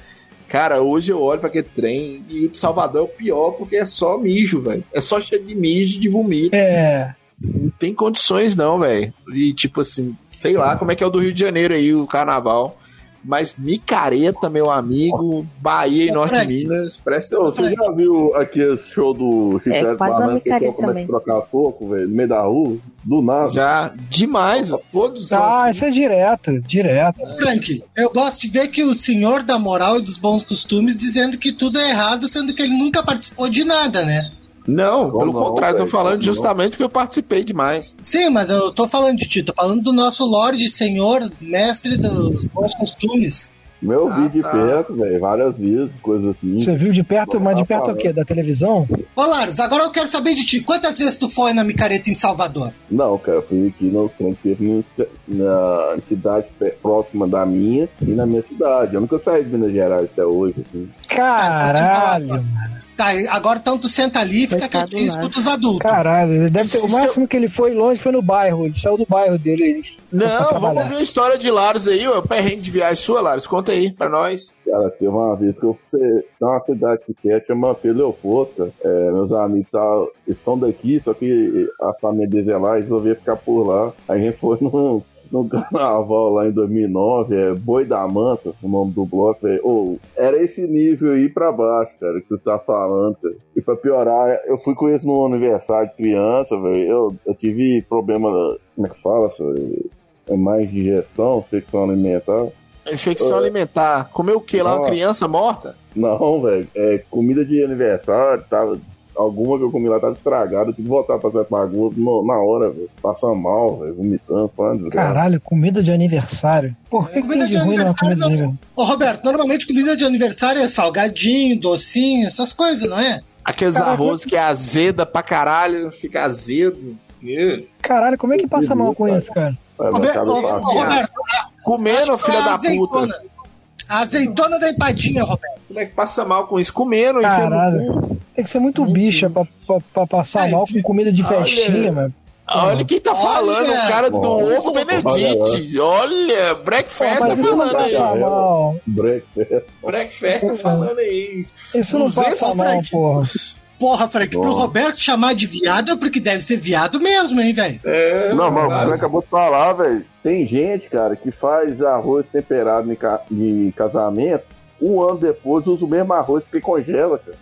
Speaker 8: Cara, hoje eu olho pra aquele trem e o de Salvador é o pior porque é só mijo, velho. É só cheio de mijo e de vomito.
Speaker 9: É.
Speaker 8: Não tem condições não, velho. E tipo assim, sei lá como é que é o do Rio de Janeiro aí, o carnaval. Mas micareta, meu amigo, Bahia e Norte. Minas, presta
Speaker 10: Você já viu aqui esse show do Chiclete
Speaker 6: É,
Speaker 10: Banana que o pessoal começa a trocar soco, velho, no meio da rua? Do nada.
Speaker 8: Já demais, todos
Speaker 9: Ah,
Speaker 8: assim.
Speaker 9: isso é direto, direto.
Speaker 3: Frank, eu gosto de ver que o senhor da moral e dos bons costumes dizendo que tudo é errado, sendo que ele nunca participou de nada, né?
Speaker 8: Não,
Speaker 10: Como
Speaker 8: pelo
Speaker 10: não,
Speaker 8: contrário, tô
Speaker 10: velho?
Speaker 8: falando justamente porque eu participei demais.
Speaker 3: Sim, mas eu tô falando de ti, tô falando do nosso Lorde Senhor, mestre dos bons costumes.
Speaker 10: Meu
Speaker 8: Ah,
Speaker 10: vi de
Speaker 8: tá.
Speaker 10: perto, velho, várias vezes, coisas assim.
Speaker 9: Você viu de perto, mas de perto é o quê? Da televisão?
Speaker 3: Ô Laros, agora eu quero saber de ti, quantas vezes tu foi na micareta em Salvador?
Speaker 10: Não, cara, eu fui aqui nos teve na cidade próxima da minha e na minha cidade. Eu nunca saí de Minas Gerais até hoje. Assim.
Speaker 9: Caralho,
Speaker 3: Tá, agora então tu senta ali e fica quietinho e escuta os adultos.
Speaker 9: caralho. Deve ter, o máximo que ele foi longe foi no bairro. Ele saiu do bairro dele. Ele
Speaker 8: Não, vamos ver a história de Laros aí, ó. Perrengue de viagem sua, Laros. Conta aí pra nós.
Speaker 10: Cara, teve uma vez que eu fui tem uma cidade que quer chama Peleoposta. É, meus amigos tá, eles são daqui, só que a família deles é lá e resolveu ficar por lá. A gente foi num, num carnaval lá em 2009, é Boi da Manta, o nome do bloco. É, ô, era esse nível aí pra baixo, cara, que você tá falando. Cara. E pra piorar, eu fui com eles no aniversário de criança, velho. Eu, eu tive problema, como é que fala, senhor? É mais digestão, infecção alimentar.
Speaker 8: Infecção
Speaker 10: É.
Speaker 8: alimentar. Comeu o que lá? Uma criança morta?
Speaker 10: Não, velho. É comida de aniversário, tava. Alguma que eu comi lá tava estragada, eu tive que voltar pra fazer bagulho no- na hora, velho. Passando mal, velho, vomitando, falando desgraça.
Speaker 9: Caralho, comida de aniversário. Por que, que
Speaker 3: Comida
Speaker 9: tem de
Speaker 3: de
Speaker 9: ruim comida de
Speaker 3: não.
Speaker 9: aniversário?
Speaker 3: Ô, Roberto, normalmente comida de aniversário é salgadinho, docinho, essas coisas, não é?
Speaker 8: Aqueles
Speaker 9: Caraca.
Speaker 8: arroz que é azeda pra caralho, fica azedo. Ih.
Speaker 9: Caralho, como é que passa mal com isso, cara?
Speaker 10: Vai,
Speaker 3: Roberto. Roberto,
Speaker 8: Comendo, filha
Speaker 3: é a
Speaker 8: da
Speaker 3: azeitona.
Speaker 8: puta.
Speaker 3: A azeitona da empadinha, Roberto.
Speaker 8: Como é que passa mal com isso? Comendo, cu.
Speaker 9: Tem que ser muito bicha pra, pra, pra passar
Speaker 3: Ai,
Speaker 9: mal com comida de
Speaker 8: olha.
Speaker 9: festinha, mano.
Speaker 8: Olha quem tá
Speaker 3: Olha.
Speaker 8: falando, o cara do
Speaker 10: Olha.
Speaker 8: ovo Benedict. Olha, Breakfast tá
Speaker 9: isso não
Speaker 8: falando aí.
Speaker 9: mal.
Speaker 10: Breakfast.
Speaker 8: Breakfast tá falando aí.
Speaker 9: Isso não
Speaker 8: 200
Speaker 9: passa mal,
Speaker 3: Frank.
Speaker 9: porra.
Speaker 3: Porra, Frank, pro
Speaker 10: Bom.
Speaker 3: Roberto chamar de viado é porque deve ser viado mesmo, hein, velho?
Speaker 8: É,
Speaker 10: Não, mas o cara acabou de falar, velho. Tem gente, cara, que faz arroz temperado em ca- de casamento, um ano depois usa o mesmo arroz porque congela, cara.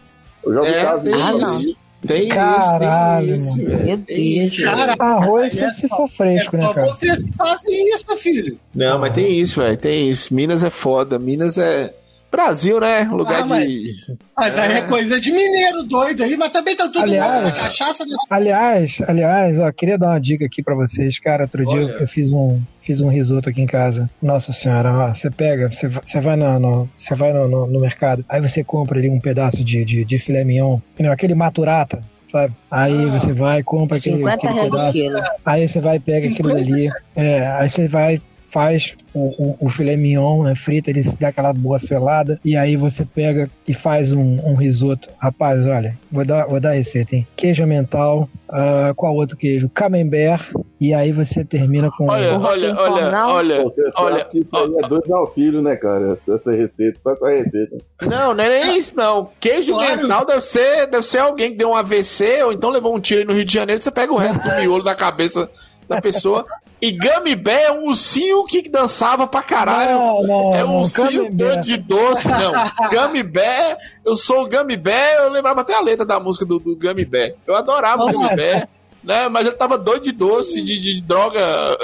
Speaker 10: Eu já vi
Speaker 8: É,
Speaker 10: caso
Speaker 8: tem
Speaker 10: disso.
Speaker 8: isso. Tem
Speaker 9: Caralho,
Speaker 8: isso, tem isso.
Speaker 6: Meu Deus.
Speaker 3: Cara,
Speaker 9: Arroz
Speaker 3: é
Speaker 9: sempre se
Speaker 3: só-
Speaker 9: for fresco,
Speaker 3: é
Speaker 9: né,
Speaker 3: só
Speaker 9: cara?
Speaker 3: vocês que fazem isso, filho.
Speaker 8: Não, mas tem isso, velho. Tem isso. Minas é foda. Minas é. Brasil, né? Lugar
Speaker 3: Ah, mas-
Speaker 8: de.
Speaker 3: Mas aí é coisa de mineiro doido aí, mas também tá tudo
Speaker 9: Aliás-
Speaker 3: na cachaça, né?
Speaker 9: Aliás, aliás, ó, queria dar uma dica aqui pra vocês, cara. Outro dia
Speaker 8: Olha.
Speaker 9: eu fiz um, fiz um risoto aqui em casa. Nossa senhora, ó, você pega, você você vai, no, no, você vai no, no- no mercado, aí você compra ali um pedaço de, de, de filé mignon, aquele maturata, sabe? Aí você vai, compra aquele,
Speaker 6: 50
Speaker 9: aquele pedaço. Aí você vai e pega aquilo
Speaker 3: 50?
Speaker 9: ali. É, aí você vai, faz o, o, o filé mignon, né? Frita, ele dá aquela boa selada. E aí você pega e faz um, um risoto. Rapaz, olha, vou dar, vou dar a receita, hein? Queijo mental, ah, qual outro queijo? Camembert. E aí você termina com.
Speaker 8: Olha, olha, olha, olha.
Speaker 10: Você
Speaker 8: Olha,
Speaker 10: que isso aí é dois auxílios, né, cara? Essa receita, só essa receita.
Speaker 8: Não, não é nem isso, não. Queijo
Speaker 3: Claro.
Speaker 8: mental deve ser, deve ser alguém que deu um AVC ou então levou um tiro aí no Rio de Janeiro. Você pega o resto do miolo da cabeça da pessoa. E Gummy Bear é um ursinho que dançava pra caralho.
Speaker 9: Não, não,
Speaker 8: é um ursinho todo de doce, não. Gummy Bear, eu sou o Gummy Bear, eu lembrava até a letra da música do, do Gummy Bear. Eu adorava o Gummy Bear. Né, mas ele tava doido de doce, de, de droga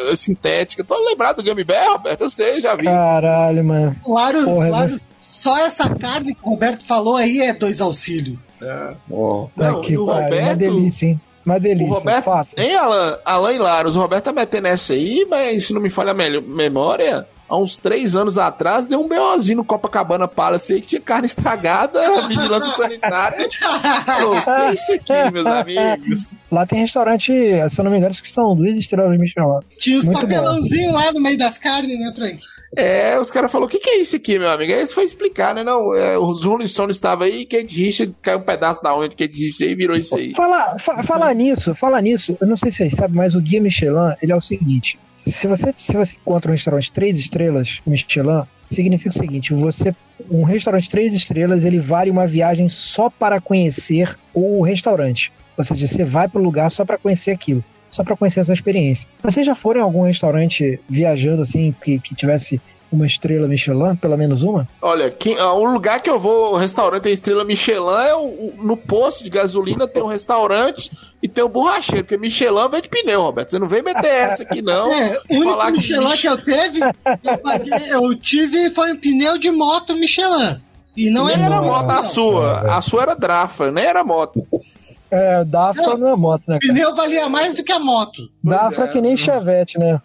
Speaker 8: eh, sintética. Tô lembrado do Gummy Bear, Roberto? Eu sei, já vi.
Speaker 9: Caralho, mano.
Speaker 3: Claro,
Speaker 9: Porra,
Speaker 3: claro, só essa carne que o Roberto falou aí é dois auxílios.
Speaker 8: É.
Speaker 10: Ó,
Speaker 8: Não,
Speaker 9: Aqui,
Speaker 8: e o
Speaker 9: cara, uma
Speaker 8: Roberto-
Speaker 9: delícia, hein? Uma delícia.
Speaker 8: O Roberto,
Speaker 9: Faça.
Speaker 8: hein, Alan? Alan e Laros, o Roberto tá metendo essa aí, mas se não me falha a memória, há uns três anos atrás deu um BOzinho no Copacabana Palace aí que tinha carne estragada, vigilância sanitária. Pô, que é isso aqui, meus amigos?
Speaker 9: Lá tem restaurante, se eu não me engano, que são duas estrelas Michelin.
Speaker 3: Tinha uns papelãozinhos lá no meio das carnes, né, Frank?
Speaker 8: É, os caras falaram, o que, que é isso aqui, meu amigo? Aí eles foi explicar, né? Não, é, os Rolling Stones estavam aí, Kate Richard caiu um pedaço da unha de Kate Richard e virou isso aí.
Speaker 9: Falar, fa- falar nisso, falar nisso, eu não sei se vocês sabem, mas o Guia Michelin, ele é o seguinte: se você, se você encontra um restaurante três estrelas Michelin, significa o seguinte: você um restaurante três estrelas, ele vale uma viagem só para conhecer o restaurante. Ou seja, você vai para o lugar só para conhecer aquilo, só para conhecer essa experiência. Vocês já foram em algum restaurante viajando assim que, que tivesse uma estrela Michelin, pelo menos uma?
Speaker 8: Olha, quem- ah, o lugar que eu vou, o restaurante tem estrela Michelin, é o, o- no posto de gasolina tem um restaurante e tem o borracheiro, porque Michelin vem de pneu, Roberto. Você não vem meter essa aqui, não.
Speaker 3: É, o único
Speaker 8: Falar que
Speaker 3: Michelin
Speaker 8: Mich-
Speaker 3: que eu teve, eu, paguei- eu tive foi um pneu de moto Michelin. E não
Speaker 8: Nem
Speaker 3: era
Speaker 8: era
Speaker 3: moto,
Speaker 8: a
Speaker 3: não.
Speaker 8: sua. A sua era Drafa, nem era moto.
Speaker 9: É, Dafra não é moto, né?
Speaker 3: O
Speaker 9: Cara?
Speaker 3: pneu valia mais do que a moto.
Speaker 9: Dafra
Speaker 8: é.
Speaker 9: que nem Chevette, né?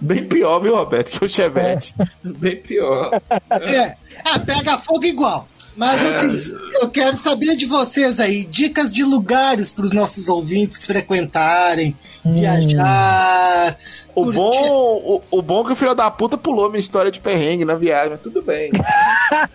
Speaker 8: Bem pior, viu, Roberto, que o Chevette. Bem pior.
Speaker 3: É. Ah, pega fogo igual. Mas
Speaker 8: É.
Speaker 3: assim, eu quero saber de vocês aí, dicas de lugares para os nossos ouvintes frequentarem,
Speaker 9: Hum.
Speaker 3: viajar.
Speaker 8: O
Speaker 3: curtir.
Speaker 8: bom, o, o bom é que o filho da puta pulou minha história de perrengue na viagem, tudo bem.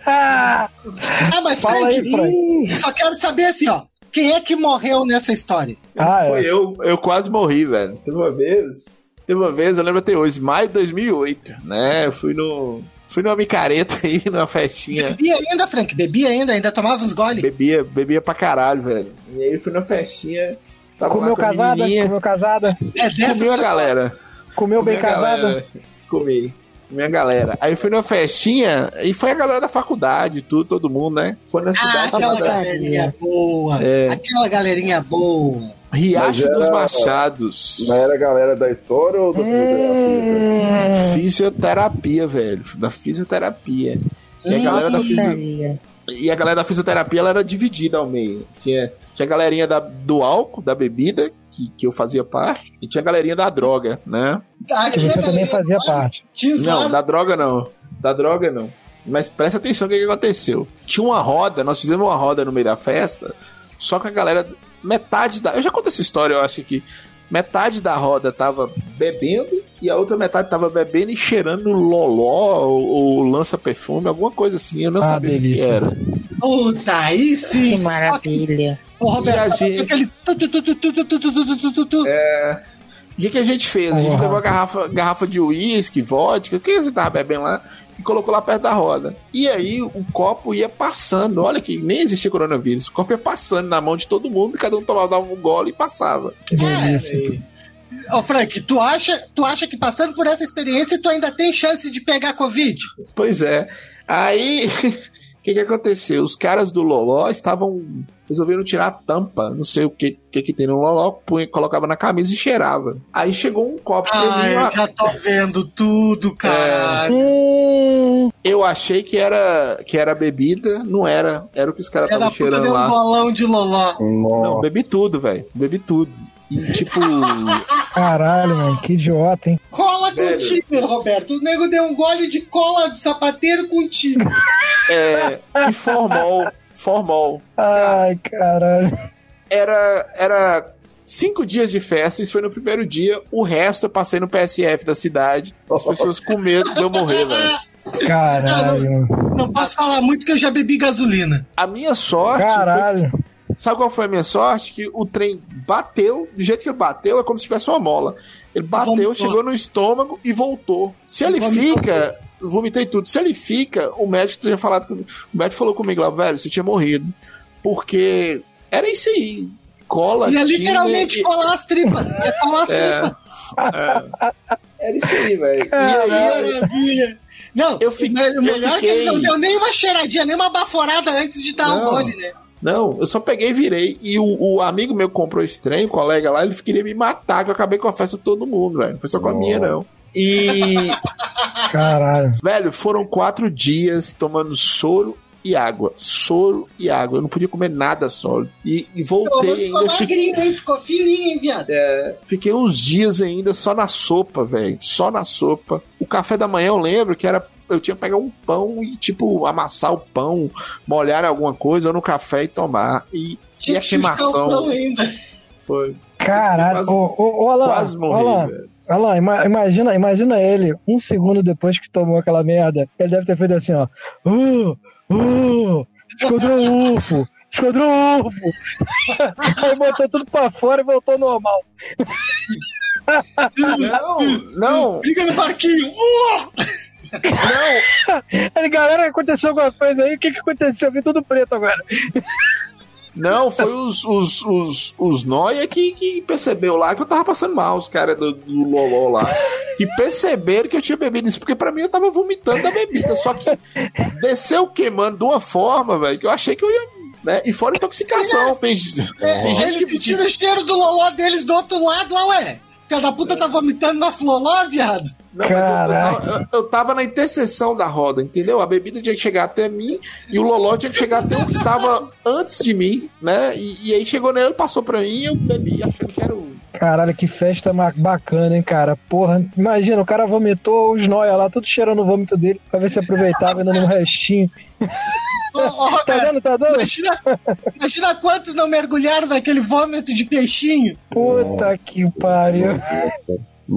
Speaker 3: Ah, mas
Speaker 9: Fala
Speaker 3: Frank,
Speaker 9: aí, Frank.
Speaker 3: só quero saber assim, ó. Quem é que morreu nessa história?
Speaker 9: Ah,
Speaker 8: Foi
Speaker 9: é.
Speaker 8: eu, eu quase morri, velho. Teve uma vez, teve uma vez, eu lembro até hoje, maio de 2008, né? Eu fui no, fui numa micareta aí, numa festinha.
Speaker 3: Bebia ainda, Frank? Bebia ainda? Ainda tomava uns gole?
Speaker 8: Bebia, bebia pra caralho, velho. E aí fui na festinha, tava
Speaker 9: Comeu
Speaker 8: com
Speaker 9: casada? Comeu casada?
Speaker 3: É dessas
Speaker 8: comi a galera.
Speaker 9: Comeu bem
Speaker 8: Comi a
Speaker 9: casada?
Speaker 8: galera. Comi. Minha galera. Aí fui numa festinha e foi a galera da faculdade, tudo, todo mundo, né? Foi na
Speaker 3: Ah,
Speaker 8: cidade.
Speaker 3: aquela
Speaker 8: tava-
Speaker 3: galerinha boa.
Speaker 8: É.
Speaker 3: Aquela galerinha boa.
Speaker 8: Riacho
Speaker 10: Mas
Speaker 8: dos
Speaker 10: era-
Speaker 8: Machados.
Speaker 10: Não era a galera da história ou da fisioterapia?
Speaker 8: Fisioterapia, velho. Da fisioterapia. E a galera da fisioterapia. E a galera da fisioterapia ela era dividida ao meio. Tinha, tinha a galerinha da, do álcool, da bebida, que, que eu fazia parte, e tinha a galerinha da droga, né?
Speaker 3: Tá,
Speaker 9: Que você também fazia parte.
Speaker 8: Não, da droga não. Da droga não. Mas presta atenção no que, que aconteceu. Tinha uma roda, nós fizemos uma roda no meio da festa, só que a galera. Metade da. Eu já contei essa história, eu acho que. Metade da roda tava bebendo e a outra metade tava bebendo e cheirando loló ou, ou lança-perfume, alguma coisa assim. Eu não
Speaker 9: Ah,
Speaker 8: sabia o que era.
Speaker 3: Puta, aí sim.
Speaker 6: Que maravilha.
Speaker 3: Ô, Roberto,
Speaker 8: gente...
Speaker 3: aquele.
Speaker 8: É. O que, que a gente fez? A gente pegou a garrafa, garrafa de uísque, vodka, o que você tava bebendo lá? E colocou lá perto da roda. E aí o copo ia passando. Olha que nem existia coronavírus. O copo ia passando na mão de todo mundo, cada um tomava um gole e passava.
Speaker 9: Que. É,
Speaker 3: Ô Frank, tu acha, tu acha que passando por essa experiência tu ainda tem chance de pegar Covid?
Speaker 8: Pois é. Aí, o que, que aconteceu? Os caras do Loló estavam Resolveram tirar a tampa, não sei o que que, que tem no Loló, punha, colocava na camisa e cheirava. Aí chegou um copo
Speaker 3: Ah,
Speaker 8: mim,
Speaker 3: eu
Speaker 8: uma-
Speaker 3: já tô vendo tudo, caralho.
Speaker 9: Hum,
Speaker 8: Eu achei que era, que era bebida, não era. Era o que os caras estavam cheirando
Speaker 3: deu um
Speaker 8: lá.
Speaker 3: bolão de loló.
Speaker 8: Não, bebi tudo, velho. Bebi tudo. E tipo.
Speaker 9: caralho, mano, que idiota, hein?
Speaker 3: Cola
Speaker 8: Velho.
Speaker 3: contigo, Roberto. O nego deu um gole de cola de sapateiro contigo.
Speaker 8: é, e formol. Formol.
Speaker 9: Ai, caralho.
Speaker 8: Era. Era. Cinco dias de festa, isso foi no primeiro dia. O resto eu passei no PSF da cidade. As pessoas com medo de eu morrer, velho.
Speaker 9: Caralho.
Speaker 3: Não posso falar muito que eu já bebi gasolina.
Speaker 8: A minha sorte.
Speaker 9: Caralho.
Speaker 8: Foi... Sabe qual foi a minha sorte? Que o trem bateu, do jeito que ele bateu, é como se tivesse uma mola. Ele bateu, chegou no estômago e voltou. Se ele fica. Vomitei tudo. Se ele fica, o médico tinha falado comigo. O médico falou comigo lá, velho, você tinha morrido. Porque era isso aí. Cola.
Speaker 3: Ia
Speaker 8: tinha
Speaker 3: literalmente
Speaker 8: e-
Speaker 3: colar as tripas. Ia colar as
Speaker 8: É.
Speaker 3: tripas.
Speaker 8: É. Era isso aí, velho. E
Speaker 3: Que
Speaker 8: aí,
Speaker 3: maravilha. Não,
Speaker 8: Eu fi-
Speaker 3: o me- o
Speaker 8: eu
Speaker 3: melhor é que ele não
Speaker 8: fiquei-
Speaker 3: deu nem uma cheiradinha, nem uma baforada antes de dar o gole, né?
Speaker 8: Não, eu só peguei e virei. E o, o amigo meu que comprou esse trem, o colega lá, ele queria me matar, que eu acabei com a festa de todo mundo, velho. Não foi só com a minha, não. E,
Speaker 9: Caralho.
Speaker 8: velho, foram quatro dias tomando soro e água. Soro e água. Eu não podia comer nada sólido. E, e voltei
Speaker 3: ficou
Speaker 8: ainda. Fiquei,
Speaker 3: magrinho, hein? Ficou fininho, hein, viado?
Speaker 8: é, fiquei uns dias ainda só na sopa, velho. Só na sopa. O café da manhã eu lembro que era. Eu tinha que pegar um pão e, tipo, amassar o pão, molhar alguma coisa no café e tomar. E, e a queimação.
Speaker 3: ainda.
Speaker 8: Foi.
Speaker 9: Caralho.
Speaker 8: Quase-
Speaker 9: Ô, ô, ô, Alan,
Speaker 8: Quase morri,
Speaker 9: Alan,
Speaker 8: velho.
Speaker 9: Alan, ima- imagina, imagina ele, um segundo depois que tomou aquela merda, ele deve ter feito assim, ó. Uh, uh, esquadrão UFO, esquadrão UFO. Aí botou tudo pra fora e voltou ao normal.
Speaker 8: Não, não,
Speaker 3: Liga no barquinho. Uh!
Speaker 8: não.
Speaker 9: Galera, aconteceu alguma coisa aí? O que que aconteceu? Eu vi tudo preto agora.
Speaker 8: Não, foi os, os, os, os Noia que, que percebeu lá que eu tava passando mal, os caras do, do Loló lá. Que perceberam que eu tinha bebido isso, porque pra mim eu tava vomitando da bebida. Só que desceu queimando de uma forma, velho, que eu achei que eu ia. Né? E fora intoxicação. Tem, tem gente que.
Speaker 3: sentindo o cheiro do loló deles do outro lado lá, ué. Filha da puta tá vomitando nosso loló, viado.
Speaker 8: Não, mas eu- eu, eu, tava na interseção da roda, entendeu? A bebida tinha que chegar até mim e o Loló tinha que chegar até o que tava antes de mim, né? E, e aí chegou nele, passou pra mim e eu bebi, achando que era o.
Speaker 9: Caralho, que festa bacana, hein, cara. Porra, imagina, o cara vomitou os noia lá, tudo cheirando o vômito dele, pra ver se aproveitava ainda no restinho.
Speaker 3: Ô, ô,
Speaker 9: Tá dando, tá dando?
Speaker 3: imagina, imagina quantos não mergulharam naquele vômito de peixinho.
Speaker 9: Puta que pariu.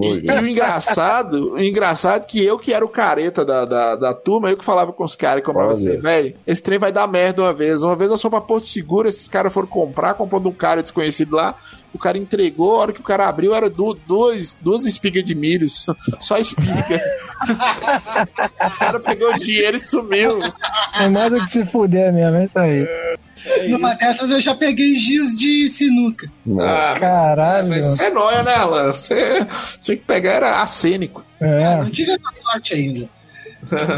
Speaker 8: E, e o engraçado, o engraçado é que eu que era o careta da, da, da turma, eu que falava com os caras e comprava
Speaker 10: Olha.
Speaker 8: assim, velho, esse trem vai dar merda uma vez. Uma vez eu sou pra Porto Seguro, esses caras foram comprar, comprou de um cara desconhecido lá, o cara entregou, a hora que o cara abriu era du duas, duas espigas de milho, só, só espiga. o cara pegou o dinheiro e sumiu.
Speaker 9: É mais do que se fuder mesmo, é isso aí.
Speaker 3: Numa dessas eu já peguei giz de sinuca.
Speaker 8: Ah,
Speaker 9: Caralho.
Speaker 8: Mas você é nóia, né, Alan? Você tinha que pegar era arcênico.
Speaker 3: Ah,
Speaker 9: É.
Speaker 3: não tive essa sorte ainda.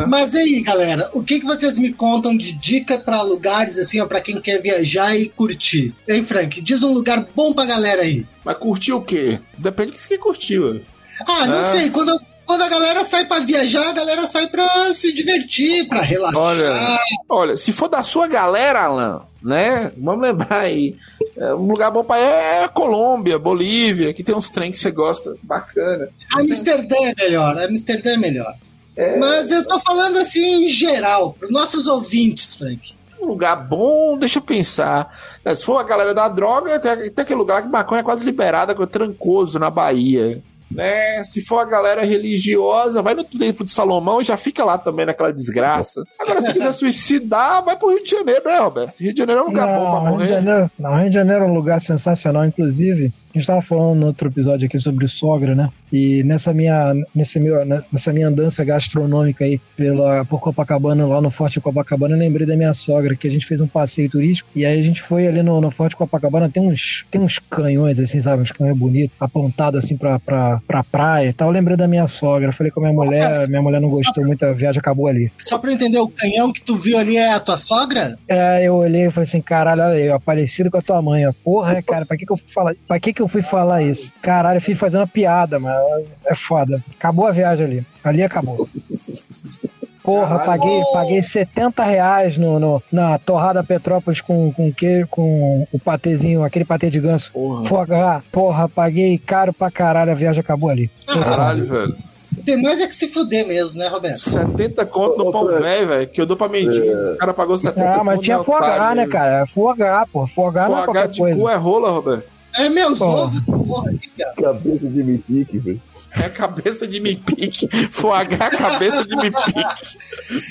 Speaker 3: Mas aí, galera, o que, que vocês me contam de dica pra lugares, assim, ó, pra quem quer viajar e curtir? Hein, Frank? Diz um lugar bom pra galera aí.
Speaker 8: Mas curtir o quê? Depende do que você quer curtir, ué.
Speaker 3: Ah, não
Speaker 8: Ah.
Speaker 3: sei, quando, eu- quando a galera sai pra viajar, a galera sai pra se divertir, pra relaxar.
Speaker 8: Olha, olha, se for da sua galera, Alan, né? Vamos lembrar aí. é, um lugar bom pra ir é Colômbia, Bolívia, que tem uns trem que você gosta. Bacana.
Speaker 3: Amsterdã é melhor, Amsterdã é melhor. Mas eu tô falando assim em geral, pros nossos ouvintes, Frank.
Speaker 8: Um lugar bom, deixa eu pensar. É, Se for a galera da droga, tem, tem aquele lugar que maconha é quase liberada, que é Trancoso, na Bahia. Né? Se for a galera religiosa, vai no Templo de Salomão e já fica lá também naquela desgraça. Agora, se quiser suicidar, vai pro Rio de Janeiro, né, Roberto? Rio de Janeiro é um lugar bom pra
Speaker 9: Não, Rio de
Speaker 8: morrer.
Speaker 9: Janeiro, não, Rio de Janeiro é um lugar sensacional, inclusive. A gente tava falando no outro episódio aqui sobre sogra, né? E nessa minha, nesse meu, né, nessa minha andança gastronômica aí pela, por Copacabana, lá no Forte Copacabana, eu lembrei da minha sogra, que a gente fez um passeio turístico. E aí a gente foi ali no, no Forte Copacabana, tem uns, tem uns canhões, assim, sabe? Uns canhões bonitos, apontados assim pra, pra, pra praia e tal. Eu lembrei da minha sogra. Falei com a minha mulher, minha mulher não gostou muito, a viagem acabou ali.
Speaker 3: Só pra eu entender, o canhão que tu viu ali é a tua sogra?
Speaker 9: É, eu olhei e falei assim, caralho, olha aí, ó, parecido com a tua mãe, ó. Porra, cara, pra que que eu falar, pra que que eu fui falar isso? Caralho, eu fui fazer uma piada, mas é foda. Acabou a viagem ali. Ali acabou. Porra,
Speaker 8: Caralho.
Speaker 9: paguei, paguei 70 reais no, no- na torrada Petrópolis com, com, que, com o patezinho, aquele patê de ganso. Porra. Porra, paguei caro pra caralho, a viagem acabou ali.
Speaker 8: Caralho, velho.
Speaker 3: Tem mais é que se fuder mesmo, né, Roberto?
Speaker 8: 70 conto no pão velho, velho, que eu dou pra mendigo. O cara pagou 70
Speaker 9: Ah, mas tinha
Speaker 8: otário,
Speaker 9: né, cara? Fuagá, pô. Fuagá não é qualquer
Speaker 8: de
Speaker 9: coisa.
Speaker 8: é rola, Roberto.
Speaker 3: É meus
Speaker 9: Pô.
Speaker 3: ovos, porra, que cara.
Speaker 10: Cabeça de mitique, velho.
Speaker 8: É cabeça de mipique. Fuagá, cabeça de mipique.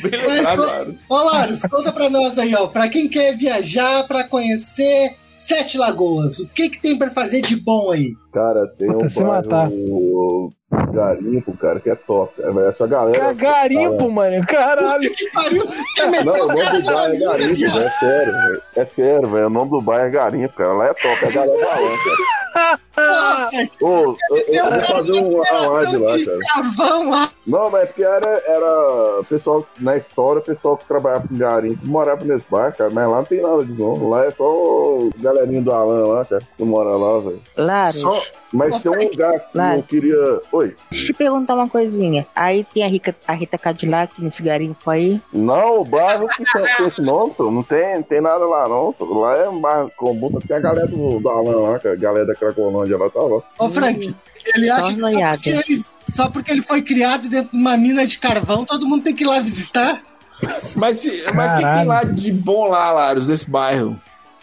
Speaker 8: Bem lembrado,
Speaker 3: ô-
Speaker 8: Laros.
Speaker 3: Ô, Laros, conta pra nós aí, ó. Pra quem quer viajar, pra conhecer Sete Lagoas, o que que tem pra fazer de bom aí?
Speaker 10: Cara, tem
Speaker 9: Puta,
Speaker 10: um
Speaker 9: se matar.
Speaker 10: Bairro garimpo, cara, que é top. É, Essa galera...
Speaker 9: Garimpo, mano. Caralho.
Speaker 3: Que pariu!
Speaker 10: Não, o nome
Speaker 3: cara
Speaker 10: do bairro é Garimpo, velho. É sério, velho. É sério, velho. O nome do bairro é Garimpo, cara. Lá é top. É a galera falando, cara. Ô, eu, eu vou
Speaker 3: cara
Speaker 10: fazer um- live lá, cara. Não, mas é porque era, era pessoal, na história, pessoal que trabalhava com garimpo, morava nesse bar, cara, mas lá não tem nada de bom. Lá é só o galerinho do Alan lá, cara, que mora lá, velho.
Speaker 6: Laros,
Speaker 10: Só- Mas tem um lugar que
Speaker 6: Lá.
Speaker 10: eu queria. Oi.
Speaker 6: deixa eu te perguntar uma coisinha. Aí tem a Rita, a Rita Cadillac nesse garimpo aí.
Speaker 10: Não, o bairro que tem esse nome, só. Não tem, tem nada lá, não. Só. Lá é um bairro comum, só tem a galera do, do Alan lá. A galera da Cracolândia lá tá lá.
Speaker 3: Ô, Frank, ele
Speaker 6: Só
Speaker 3: acha que só porque ele, só porque ele foi criado dentro de uma mina de carvão, todo mundo tem que ir lá visitar?
Speaker 8: Mas, se- mas o que tem lá de bom lá, Laros, nesse bairro?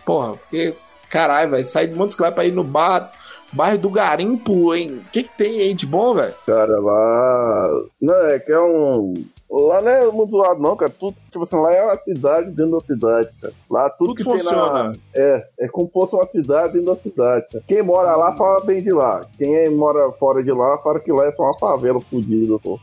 Speaker 8: Porra, porque, caralho, velho, sai de Montes Claros pra ir no bar, bairro do Garimpo, hein? O que, que tem aí de bom, velho?
Speaker 10: Cara, lá. Não, é que é um. Lá não é muito zoado, não, cara. Tudo, tipo assim, lá é uma cidade dentro da cidade, cara. Lá tudo,
Speaker 8: Tudo
Speaker 10: que
Speaker 8: funciona.
Speaker 10: na. É, é como se fosse uma cidade dentro da cidade. cara. Quem mora lá fala bem de lá. Quem mora fora de lá fala que lá é só uma favela fodida, pô.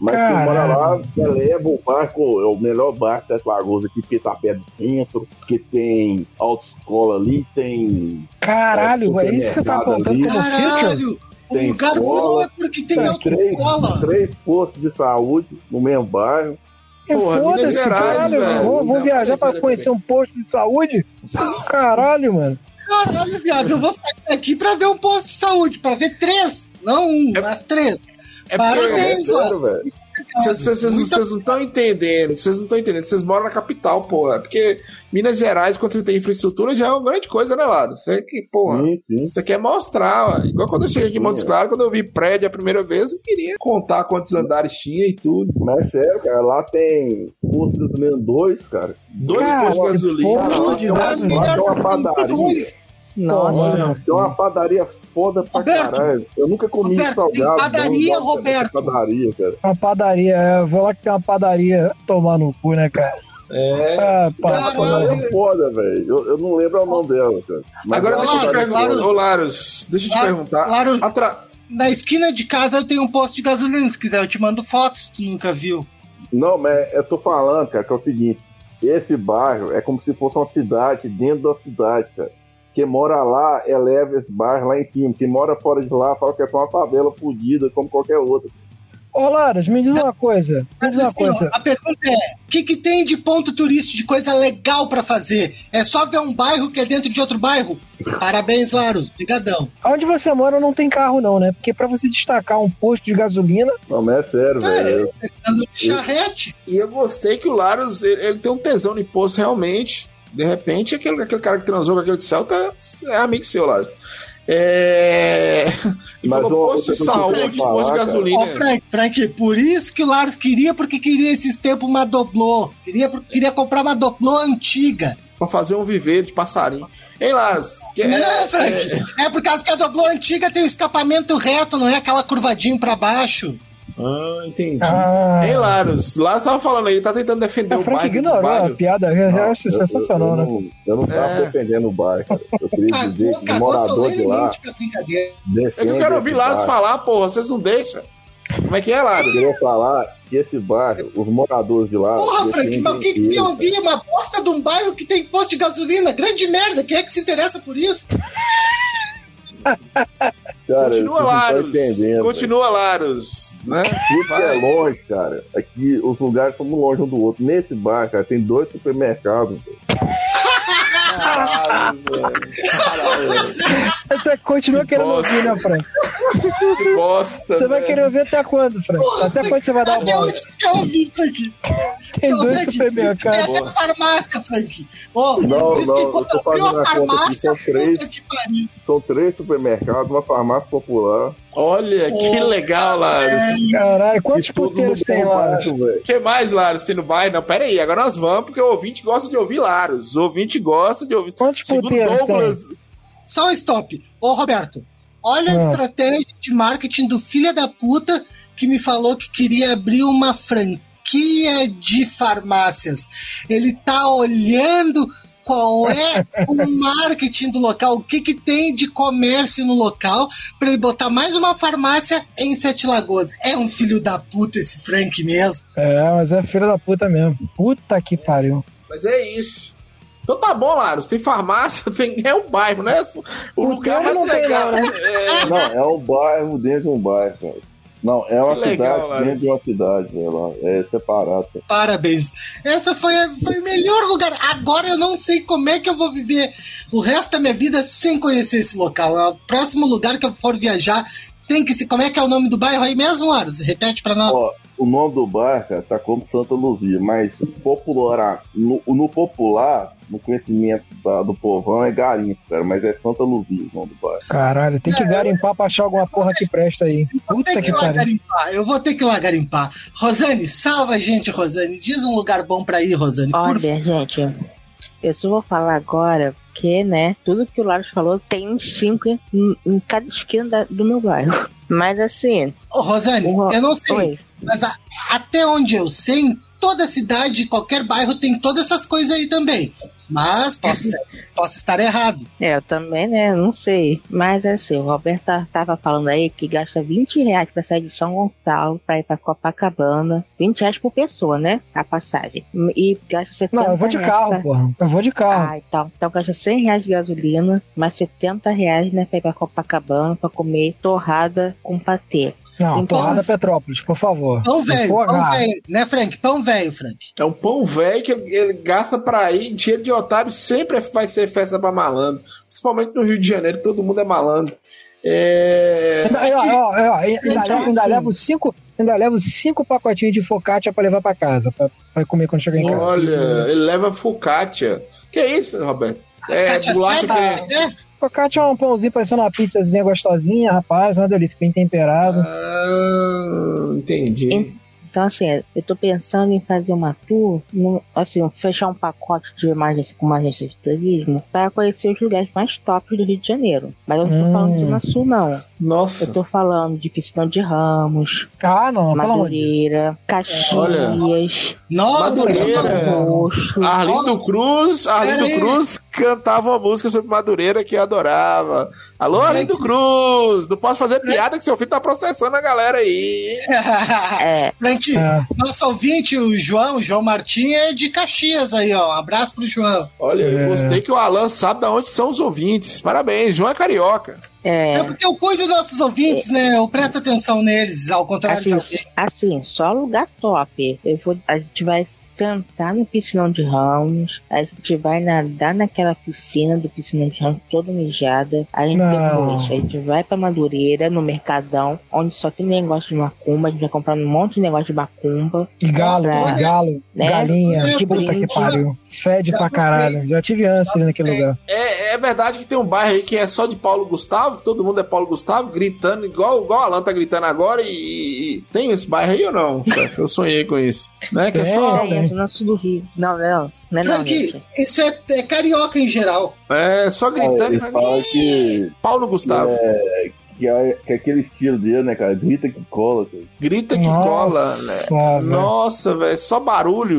Speaker 10: Mas quem mora lá eleva o barco, é o melhor barco Sete Lagoas aqui, porque tá perto do centro, porque tem autoescola ali, tem.
Speaker 9: Caralho, é isso que você tá
Speaker 10: ali.
Speaker 9: como?
Speaker 3: Caralho! O
Speaker 10: Tem
Speaker 3: lugar
Speaker 10: escola,
Speaker 3: bom é porque tem
Speaker 10: Tem
Speaker 3: autoescola.
Speaker 10: três, três postos de saúde no mesmo bairro.
Speaker 9: É foda-se, caralho.
Speaker 8: velho.
Speaker 9: Vou, vou
Speaker 8: Não,
Speaker 9: viajar pra conhecer um posto de saúde? Caralho, mano.
Speaker 3: Caralho, viado, eu vou sair daqui pra ver um posto de saúde, pra ver três, não um, mas três.
Speaker 8: É
Speaker 3: Parabéns,
Speaker 10: É velho.
Speaker 8: Vocês não estão entendendo, vocês não estão entendendo. Vocês moram na capital, porra. Porque Minas Gerais, quando você tem infraestrutura, já é uma grande coisa, né, Lado? Você que, porra, você quer mostrar, ó. Igual quando eu cheguei aqui em Montes Claros, quando eu vi prédio a primeira vez, eu queria contar quantos andares tinha e tudo.
Speaker 10: Mas é sério, cara, lá tem posto de gasolina 2, cara.
Speaker 8: Dois postos de gasolina.
Speaker 9: porra
Speaker 10: Lá
Speaker 9: de
Speaker 10: tem uma,
Speaker 9: gasolina.
Speaker 10: lá tem uma padaria.
Speaker 3: Dois.
Speaker 6: Nossa.
Speaker 10: Tem uma padaria foda pra
Speaker 3: Roberto,
Speaker 10: caralho. Eu nunca comi
Speaker 3: Roberto,
Speaker 10: salgado.
Speaker 3: tem padaria,
Speaker 10: não,
Speaker 3: Roberto.
Speaker 10: tem Padaria, cara.
Speaker 9: Uma padaria, é, vou lá que tem uma padaria tomar no cu, né, cara?
Speaker 8: É.
Speaker 9: Ah, pá,
Speaker 10: é foda, velho. Eu, eu não lembro o nome dela, cara. Mas
Speaker 8: Agora
Speaker 10: é
Speaker 8: deixa eu te
Speaker 10: padaria
Speaker 8: perguntar, ô Laros, deixa eu te perguntar.
Speaker 3: Laros-
Speaker 8: Atra-
Speaker 3: Na esquina de casa eu tenho um posto de gasolina, se quiser eu te mando fotos, tu nunca viu.
Speaker 10: Não, mas eu tô falando, cara, que é o seguinte: esse bairro é como se fosse uma cidade dentro da cidade, cara. Quem mora lá eleva esse bairro lá em cima. Quem mora fora de lá fala que é só uma favela fodida, como qualquer outra.
Speaker 9: Ô, Laras, me diz uma coisa. Me diz uma
Speaker 3: assim,
Speaker 9: coisa.
Speaker 3: a pergunta é: o que, que tem de ponto turístico, de coisa legal pra fazer? É só ver um bairro que é dentro de outro bairro? Parabéns, Laros. Obrigadão.
Speaker 9: Onde você mora não tem carro, não, né? Porque pra você destacar um posto de gasolina.
Speaker 10: Não, mas é sério, velho.
Speaker 3: Ando de charrete.
Speaker 8: E eu gostei que o Larus, ele, ele tem um tesão no imposto realmente. De repente, aquele, aquele cara que transou com aquele de Celta é amigo seu, Larus. É...
Speaker 10: Mas,
Speaker 8: falou
Speaker 10: ô,
Speaker 8: posto de saúde,
Speaker 10: falar,
Speaker 8: posto de gasolina.
Speaker 3: Ó, Frank, Frank, por isso que o Laros queria, porque queria esses tempos uma doblô. Queria, queria comprar uma doblô antiga.
Speaker 8: Pra fazer um viveiro de passarinho. Hein, Larus? Que-
Speaker 3: não,
Speaker 8: é-
Speaker 3: Frank.
Speaker 8: é-
Speaker 3: É... por causa que a doblô antiga tem o escapamento reto, não é aquela curvadinho pra baixo.
Speaker 8: Ah, entendi.
Speaker 9: Ah.
Speaker 8: Hein, Larus? Larus tava falando aí, tá tentando defender
Speaker 9: A
Speaker 8: o
Speaker 9: Frank
Speaker 8: bairro
Speaker 9: ignorou a piada. Eu
Speaker 10: Não,
Speaker 9: acho
Speaker 10: eu-
Speaker 9: sensacional,
Speaker 10: eu,
Speaker 9: né?
Speaker 10: eu Não, eu não tava
Speaker 8: É.
Speaker 10: defendendo o bairro, cara. Eu queria dizer
Speaker 3: Cagou,
Speaker 10: que o morador de lá
Speaker 8: É eu quero ouvir
Speaker 10: bairro.
Speaker 8: falar, porra, vocês não deixam. Como é que é,
Speaker 10: Eu
Speaker 8: Larus?
Speaker 10: queria falar que esse bairro, os moradores de lá.
Speaker 3: Porra, Frank, mas o que, que tem ouvir? Uma bosta de um bairro que tem posto de gasolina. Grande merda. Quem é que se interessa por isso?
Speaker 10: Cara,
Speaker 8: Continua,
Speaker 10: entendendo.
Speaker 8: Continua, Larus. Né?
Speaker 10: Que é longe, cara. Aqui os lugares são longe um do outro. Nesse bar, cara, tem dois supermercados. velho.
Speaker 8: Caralho, velho. Caralho, velho.
Speaker 9: Você continua querendo
Speaker 8: bosta.
Speaker 9: ouvir, né, Frank?
Speaker 8: Que bosta.
Speaker 9: Você vai
Speaker 8: velho.
Speaker 9: querer ouvir até quando, Frank? Até quando você vai dar a
Speaker 3: Até
Speaker 9: bola?
Speaker 3: quer ouvir, Frank?
Speaker 9: Tem
Speaker 3: Ô,
Speaker 9: dois
Speaker 3: Frank, Tem
Speaker 9: supermercados.
Speaker 3: até farmácia, Frank. Ô,
Speaker 10: Não, não,
Speaker 3: que
Speaker 10: eu tô fazendo
Speaker 3: a
Speaker 10: conta aqui, são três.
Speaker 3: que.
Speaker 10: São três supermercados, uma farmácia popular.
Speaker 8: Olha, que legal, Larus.
Speaker 9: Caralho, quantos puteiros tem
Speaker 10: velho.
Speaker 8: O que mais, Larus, tem no bairro? Não, pera aí, agora nós vamos, porque o ouvinte gosta de ouvir Larus. O ouvinte gosta de ouvir.
Speaker 9: Quantos puteiros
Speaker 8: Douglas,
Speaker 3: Só um stop. Ô, Roberto, olha a
Speaker 9: Ah.
Speaker 3: estratégia de marketing do filho da puta que me falou que queria abrir uma franquia de farmácias. Ele tá olhando qual é o marketing do local, o que, que tem de comércio no local, para ele botar mais uma farmácia em Sete Lagoas. É um filho da puta esse Frank mesmo.
Speaker 9: É, mas é filho da puta mesmo. Puta que pariu.
Speaker 8: Mas é isso. Então tá bom, Larus. Tem farmácia, tem... é um bairro, né? O
Speaker 9: O
Speaker 8: lugar
Speaker 9: não tem, não, né?
Speaker 8: É,
Speaker 10: Não, é um bairro dentro de um bairro, cara. Não, é uma
Speaker 8: Que legal,
Speaker 10: cidade
Speaker 8: Larus.
Speaker 10: dentro de uma cidade, velho. lá. É separado. cara.
Speaker 3: Parabéns. Essa foi, foi o melhor lugar. Agora eu não sei como é que eu vou viver o resto da minha vida sem conhecer esse local. É o próximo lugar que eu for viajar. Tem que se. Como é que é o nome do bairro aí mesmo, Aros? Repete pra nós.
Speaker 10: Ó, o nome do bairro, cara, tá como Santa Luzia, mas popular, no, no popular, no conhecimento da- do povão, é garimpo, cara, mas é Santa Luzia o nome do bairro.
Speaker 9: Caralho, tem que garimpar pra achar alguma porra que presta aí. Puta que
Speaker 3: que ir lá
Speaker 9: pariu.
Speaker 3: garimpar. Eu vou ter que ir lá garimpar. Rosane, salva a gente, Rosane. Diz um lugar bom pra ir, Rosane. Por
Speaker 6: Olha, gente, eu só vou falar agora porque, né, tudo que o Laros falou tem cinco em, em cada esquina da- do meu bairro. Mas assim,
Speaker 3: Ô, Rosane,
Speaker 6: Ro-
Speaker 3: eu não sei,
Speaker 6: Oi.
Speaker 3: mas a- até onde eu sei, toda cidade, qualquer bairro tem todas essas coisas aí também. Mas posso, posso estar errado.
Speaker 6: é, eu também, né, não sei. Mas assim, o Roberto tá- tava falando aí que gasta 20 reais pra sair de São Gonçalo pra ir pra Copacabana. 20 reais por pessoa, né, a passagem. E gasta 70
Speaker 9: Não, eu vou de carro,
Speaker 6: pra-
Speaker 9: porra. Eu vou de carro.
Speaker 6: Ah, então, então gasta 100 reais de gasolina, mais 70 reais, né, pra ir pra Copacabana pra comer torrada com patê.
Speaker 9: Não,
Speaker 6: Então-
Speaker 9: torrada Petrópolis, por favor.
Speaker 3: Pão velho, pão velho, né, Frank? Pão velho, Frank.
Speaker 8: É um pão velho que ele, gasta pra ir. Dinheiro de otário sempre vai ser festa pra malandro. Principalmente no Rio de Janeiro, todo mundo é malandro. É.
Speaker 9: Ainda, ó, ó, ó, ainda,
Speaker 3: Então,
Speaker 9: levo- ainda
Speaker 3: assim-
Speaker 9: levo cinco, ainda levo cinco pacotinhos de focaccia pra levar pra casa, pra, pra comer quando chegar em casa.
Speaker 8: Olha, ele leva focaccia. Que isso, Roberto? É, bolacha
Speaker 3: Seta,
Speaker 8: que.
Speaker 9: Focaccia é um pãozinho parecendo uma pizzazinha gostosinha, rapaz, uma delícia, bem temperado.
Speaker 8: Ah, entendi.
Speaker 6: Então, assim, eu tô pensando em fazer uma tour, no- assim, fechar um pacote de agência, com uma agência de turismo para conhecer os lugares mais tops do Rio de Janeiro. Mas eu não tô
Speaker 9: Hum.
Speaker 6: falando de Zona Sul, não.
Speaker 8: Nossa.
Speaker 6: Eu tô falando de Piscina de Ramos,
Speaker 9: Ah, não,
Speaker 6: Madureira, Caxias,
Speaker 3: Nossa,
Speaker 8: Madureira.
Speaker 6: Roxo.
Speaker 8: Arlindo Cruz, Arlindo. Cruz cantava uma música sobre Madureira que eu adorava. Alô, Arlindo Cruz! Não posso fazer piada que seu filho tá processando a galera aí.
Speaker 6: É,
Speaker 3: Frank,
Speaker 9: É.
Speaker 3: nosso ouvinte, o João, o João Martim, é de Caxias aí, ó. Um abraço pro João.
Speaker 8: Olha, eu
Speaker 9: É.
Speaker 8: gostei que o Alan sabe de onde são os ouvintes. Parabéns, João é carioca.
Speaker 6: É.
Speaker 3: É porque eu cuido dos nossos ouvintes, né? Eu presto atenção neles, ao contrário de
Speaker 6: Assim,
Speaker 3: alguém.
Speaker 6: assim, só lugar top. Eu vou, a gente vai sentar no piscinão de Ramos, a gente vai nadar naquela piscina do piscinão de Ramos toda mijada. A gente
Speaker 9: Não.
Speaker 6: depois, a gente vai pra Madureira, no Mercadão, onde só tem negócio de macumba, a gente vai comprar um monte de negócio de macumba.
Speaker 9: E galo,
Speaker 6: Pra-
Speaker 9: galo,
Speaker 6: né?
Speaker 9: galinha,
Speaker 6: De
Speaker 9: puta que pariu. Fede pra caralho. Já tive ânsia naquele lugar.
Speaker 8: É, é verdade que tem um bairro aí que é só de Paulo Gustavo, todo mundo é Paulo Gustavo, gritando, igual, igual o Alan tá gritando agora, e, e- tem esse bairro aí ou não, chefe? Eu sonhei com isso. Né? Que é só.
Speaker 6: É, é do nosso do Rio. Não, não, não é não, gente.
Speaker 3: isso é, é carioca em geral.
Speaker 8: É, só gritando e
Speaker 10: falam que,
Speaker 8: Paulo Gustavo.
Speaker 10: é, que, é, que é aquele estilo dele, né, cara? Grita que cola. Cara.
Speaker 8: Grita que
Speaker 9: Nossa,
Speaker 8: cola, né?
Speaker 9: velho.
Speaker 8: Nossa, velho, só barulho.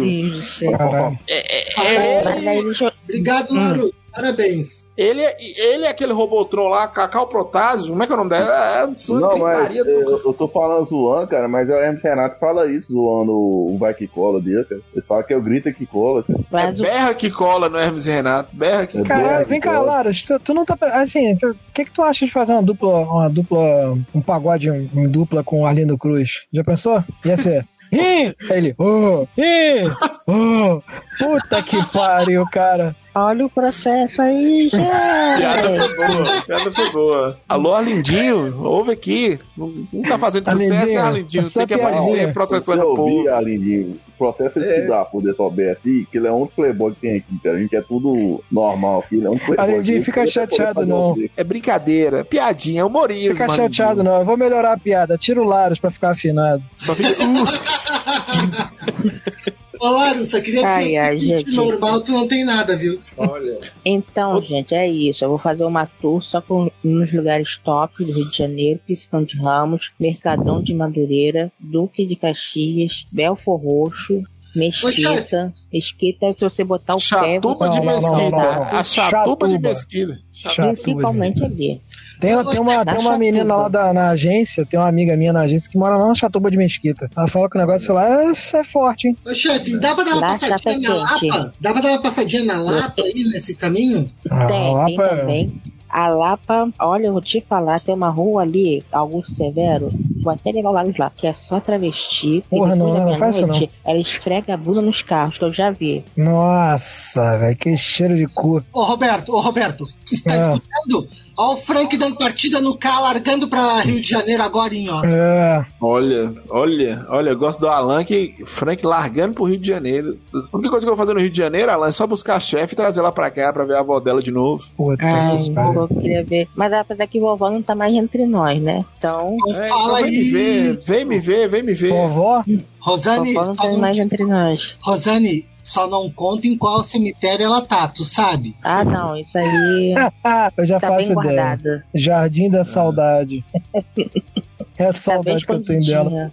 Speaker 9: Caralho.
Speaker 8: É,
Speaker 6: Mas
Speaker 8: ele,
Speaker 6: aí deixa eu-
Speaker 3: Obrigado, Maru. Parabéns.
Speaker 8: ele, é- ele é aquele Robotron lá, Cacau Protásio, como é que é o nome dela? É, é,
Speaker 10: Não, mas
Speaker 8: gritaria do-
Speaker 10: eu, eu tô falando zoando, cara, mas o Hermes Renato fala isso, zoando o vai que cola dele, cara. Ele fala que é o grita que cola, cara.
Speaker 8: É
Speaker 6: Mas
Speaker 8: berra que cola no Hermes e Renato. Berra que
Speaker 10: É
Speaker 9: Caralho,
Speaker 10: berra
Speaker 9: vem
Speaker 10: que
Speaker 9: cá,
Speaker 10: cola.
Speaker 9: Laras, tu, tu não tá. Assim, o que que tu acha de fazer uma dupla, uma dupla, um pagode em, em dupla com o Arlindo Cruz? Já pensou? Ia ser. Ih! Aí ele, oh, ih, oh, puta que pariu, cara.
Speaker 6: Olha o processo aí,
Speaker 8: Piada
Speaker 6: gente.
Speaker 8: foi boa, piada foi boa. Alô, Arlindinho, ouve aqui. Não, não tá fazendo sucesso,
Speaker 9: Arlindinho,
Speaker 8: né, Arlindinho? Tem que aparecer processando
Speaker 10: eu
Speaker 8: o povo.
Speaker 10: ouvi, Alindinho, o processo é estudar por Desobé aqui, que ele é um playboy que tem aqui, cara. A gente é tudo normal aqui, ele é um playboy.
Speaker 9: Alindinho,
Speaker 10: Ele
Speaker 9: fica
Speaker 10: poder
Speaker 9: chateado, não.
Speaker 10: um.
Speaker 8: É brincadeira, piadinha, humorismo.
Speaker 9: Fica
Speaker 8: Arlindinho.
Speaker 9: chateado, não. Eu vou melhorar a piada. Tira o Laros pra ficar afinado.
Speaker 8: Só fica.
Speaker 3: Ô, Laru, só queria dizer
Speaker 6: Ai, ai,
Speaker 3: que
Speaker 6: gente.
Speaker 3: normal tu não tem nada, viu?
Speaker 8: Olha.
Speaker 6: Então, gente, é isso. Eu vou fazer uma tour só com, nos lugares top do Rio de Janeiro, Piscão de Ramos, Mercadão de Madureira, Duque de Caxias, Belfor Roxo, Mesquita. Mesquita, se você botar o pé,
Speaker 8: Chatuba
Speaker 6: você
Speaker 8: de
Speaker 9: Não,
Speaker 6: vai
Speaker 9: não, não,
Speaker 8: mesquita.
Speaker 9: não,
Speaker 6: andar.
Speaker 9: não.
Speaker 8: A chatuba de
Speaker 9: Chatuba.
Speaker 8: mesquita.
Speaker 9: Chato,
Speaker 6: Principalmente ali.
Speaker 9: Tem, tem, uma, tem uma menina lá da, na agência, tem uma amiga minha na agência que mora lá na Chatuba de Mesquita. Ela falou que o negócio lá é, é forte, hein?
Speaker 3: Ô, chefe, dá pra dar uma
Speaker 6: Lá, chapa
Speaker 3: passadinha na
Speaker 6: quente.
Speaker 3: Lapa? Dá pra dar uma passadinha na Lapa aí, nesse caminho?
Speaker 9: Ah,
Speaker 6: Tem,
Speaker 9: lá
Speaker 6: tem também. A Lapa, olha, eu vou te falar, tem uma rua ali, Augusto Severo, vou até levar o Laros lá, que é só travesti.
Speaker 9: Porra, não,
Speaker 6: da
Speaker 9: não faz isso
Speaker 6: meia-noite, ela esfrega a bunda nos carros, que eu já vi.
Speaker 9: Nossa, velho, que cheiro de cu.
Speaker 3: Ô, Roberto, ô, Roberto, está
Speaker 9: É.
Speaker 3: escutando? Ó o Frank dando partida no K, largando pra Rio de Janeiro agora, hein, ó.
Speaker 9: É,
Speaker 8: Olha, olha, olha, eu gosto do Alan que Frank largando pro Rio de Janeiro. A única coisa que eu vou fazer no Rio de Janeiro, Alan, é só buscar a chefe e trazer ela pra cá pra ver a avó dela de novo.
Speaker 9: puta
Speaker 6: Ai,
Speaker 9: que
Speaker 6: eu queria ver. Mas apesar que vovó não tá mais entre nós, né? Então,
Speaker 3: Não
Speaker 8: É,
Speaker 3: fala
Speaker 8: vem me ver, vem me ver, vem me ver.
Speaker 9: Vovó?
Speaker 3: Rosane,
Speaker 6: vovó não
Speaker 3: só
Speaker 6: tá
Speaker 3: não,
Speaker 6: mais entre nós.
Speaker 3: Rosane, só não conta em qual cemitério ela tá, tu sabe?
Speaker 6: Ah, não, isso aí
Speaker 9: eu já
Speaker 6: tá
Speaker 9: faço
Speaker 6: bem
Speaker 9: ideia.
Speaker 6: guardada.
Speaker 9: Jardim da Saudade. é a
Speaker 6: Tá
Speaker 9: saudade que eu tenho dela.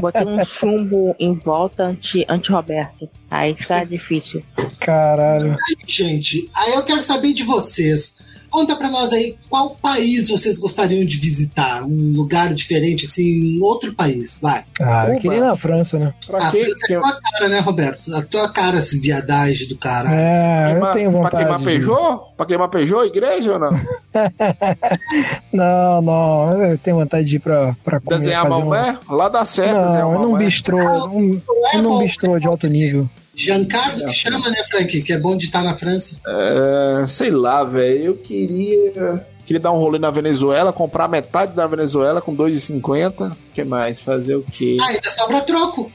Speaker 6: Botei um chumbo em volta anti, anti-Roberto. Aí tá difícil.
Speaker 9: Caralho.
Speaker 3: Aí, gente, aí eu quero saber de vocês. Conta pra nós aí qual país vocês gostariam de visitar. Um lugar diferente, assim, um outro país, vai.
Speaker 9: Ah, eu queria ir na França, né?
Speaker 8: Pra
Speaker 3: a
Speaker 8: quê?
Speaker 3: França é a tua cara, né, Roberto? A tua cara, esse viadagem do cara.
Speaker 9: É, eu
Speaker 8: Queimar-
Speaker 9: tenho
Speaker 8: Pra
Speaker 9: vontade.
Speaker 8: queimar
Speaker 9: de-
Speaker 8: Peugeot? Pra queimar Peugeot, igreja ou não?
Speaker 9: Não, não, eu tenho vontade de ir pra, pra comer.
Speaker 8: Desenhar
Speaker 9: fazer um-
Speaker 8: Maomé? Lá dá certo desenhar
Speaker 9: Não, num
Speaker 8: Maomé.
Speaker 9: bistrô, um,
Speaker 3: Não é
Speaker 9: num
Speaker 3: bom.
Speaker 9: bistrô de alto nível.
Speaker 3: Giancarlo que chama, né, Frank? Que é bom de estar na França.
Speaker 8: É, sei lá, velho. Eu queria. Queria dar um rolê na Venezuela, comprar metade da Venezuela com 2,50. O que mais? Fazer o quê?
Speaker 3: Ah, ainda sobra troco.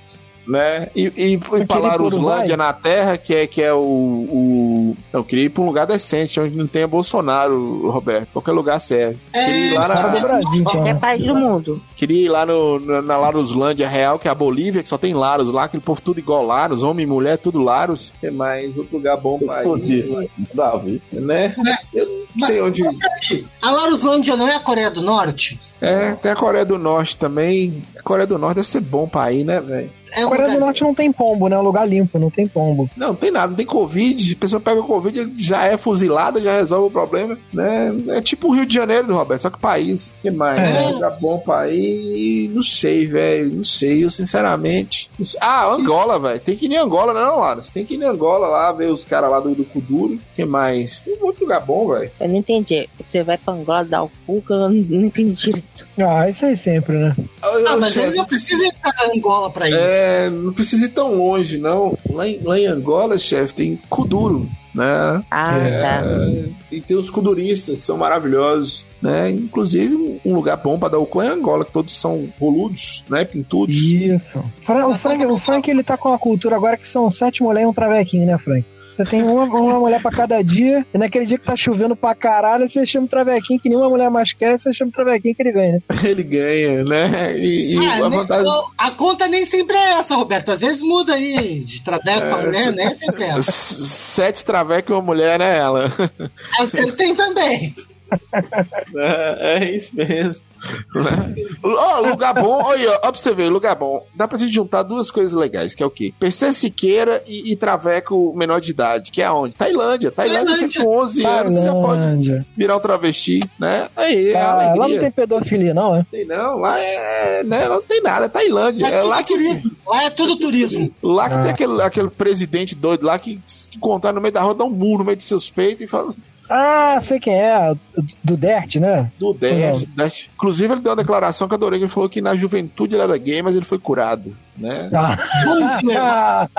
Speaker 8: Né? E, e, e Laruslândia
Speaker 9: Uruguai?
Speaker 8: na Terra, que é, que é o, o. Eu queria ir pra um lugar decente, onde não tenha Bolsonaro, Roberto. Qualquer lugar serve. Queria ir
Speaker 3: É,
Speaker 8: lá
Speaker 9: Fora do
Speaker 8: na,
Speaker 9: Brasil, então.
Speaker 6: Qualquer país do mundo.
Speaker 8: Queria ir lá no, na, na Laruslândia real, que é a Bolívia, que só tem Laros lá, aquele povo tudo igual Laros, homem e mulher, tudo Laros. Que mais? Outro lugar bom pra ir,
Speaker 10: Dá a ver.
Speaker 8: né? Eu não sei onde.
Speaker 3: Frank, a Laruslândia não é a Coreia do Norte?
Speaker 8: É, tem a Coreia do Norte também. A Coreia do Norte deve ser bom pra ir, né, velho?
Speaker 3: É um
Speaker 9: Coreia do Norte não tem pombo, né? É um lugar limpo, não tem pombo.
Speaker 8: Não, não tem nada, não tem Covid. A pessoa pega o Covid, ele já é fuzilada, já resolve o problema. Né? É tipo o Rio de Janeiro, Roberto, só que país. que mais?
Speaker 9: É.
Speaker 8: Lugar bom Não sei, velho. Não sei, eu sinceramente. não sei. Ah, Angola, velho. Tem que ir em Angola, não, Lara? Você tem que ir em Angola lá, ver os caras lá do, do Kuduro. que mais? Tem muito lugar bom, velho.
Speaker 6: Eu não entendi. Você vai pra Angola dar o cu, que eu não, não entendi direito.
Speaker 9: Ah, isso aí sempre, né?
Speaker 3: Ah, mas ele não precisa entrar na Angola pra isso.
Speaker 8: É, não precisa ir tão longe, não. Lá em, lá em Angola, chefe, tem Kuduro, né?
Speaker 6: Ah,
Speaker 8: É,
Speaker 6: tá.
Speaker 8: E tem os kuduristas, são maravilhosos, né? Inclusive, um lugar bom pra dar o cu é Angola, que todos são boludos, né? Pintudos.
Speaker 9: Isso. Fra- O Frank, o Frank, ele tá com uma cultura agora que são sete mulheres e um travequinho, né, Frank? Você tem uma, uma mulher pra cada dia, e naquele dia que tá chovendo pra caralho, você chama o travequinho que nenhuma mulher mais quer, você chama o travequinho que ele ganha?
Speaker 8: Ele ganha, né? E, e
Speaker 3: Ah,
Speaker 8: a vantagem.
Speaker 3: a conta nem sempre é essa, Roberto. Às vezes muda aí de traveco pra
Speaker 8: É,
Speaker 3: mulher,
Speaker 8: se-
Speaker 3: né? É sempre essa.
Speaker 8: Sete travecos e uma mulher, né, ela?
Speaker 3: Às vezes tem também.
Speaker 8: É, é isso mesmo. Né? Ó, lugar bom, olha, ó, pra você ver, lugar bom. Dá pra gente juntar duas coisas legais, que é o quê? PC Siqueira e, e Traveco menor de idade, que é aonde? Tailândia. Tailândia, você com 11 anos, você já pode
Speaker 9: Tailândia.
Speaker 8: virar um travesti, né? Aí, é
Speaker 9: Ah, lá não
Speaker 8: alegria.
Speaker 9: tem pedofilia, não, é?
Speaker 8: Tem não, lá é, né, lá não tem nada, é Tailândia. É lá que,
Speaker 3: turismo. Lá é tudo turismo.
Speaker 8: lá que
Speaker 9: Ah.
Speaker 8: tem aquele, aquele presidente doido lá que se encontrar no meio da rua, dá um murro no meio de seus peitos e fala
Speaker 9: Ah, sei quem é, do- Dert, né?
Speaker 8: do 10. Inclusive, ele deu uma declaração que eu adorei, que ele falou que na juventude ele era gay, mas ele foi curado, né?
Speaker 9: Ah.
Speaker 3: Bom de levar.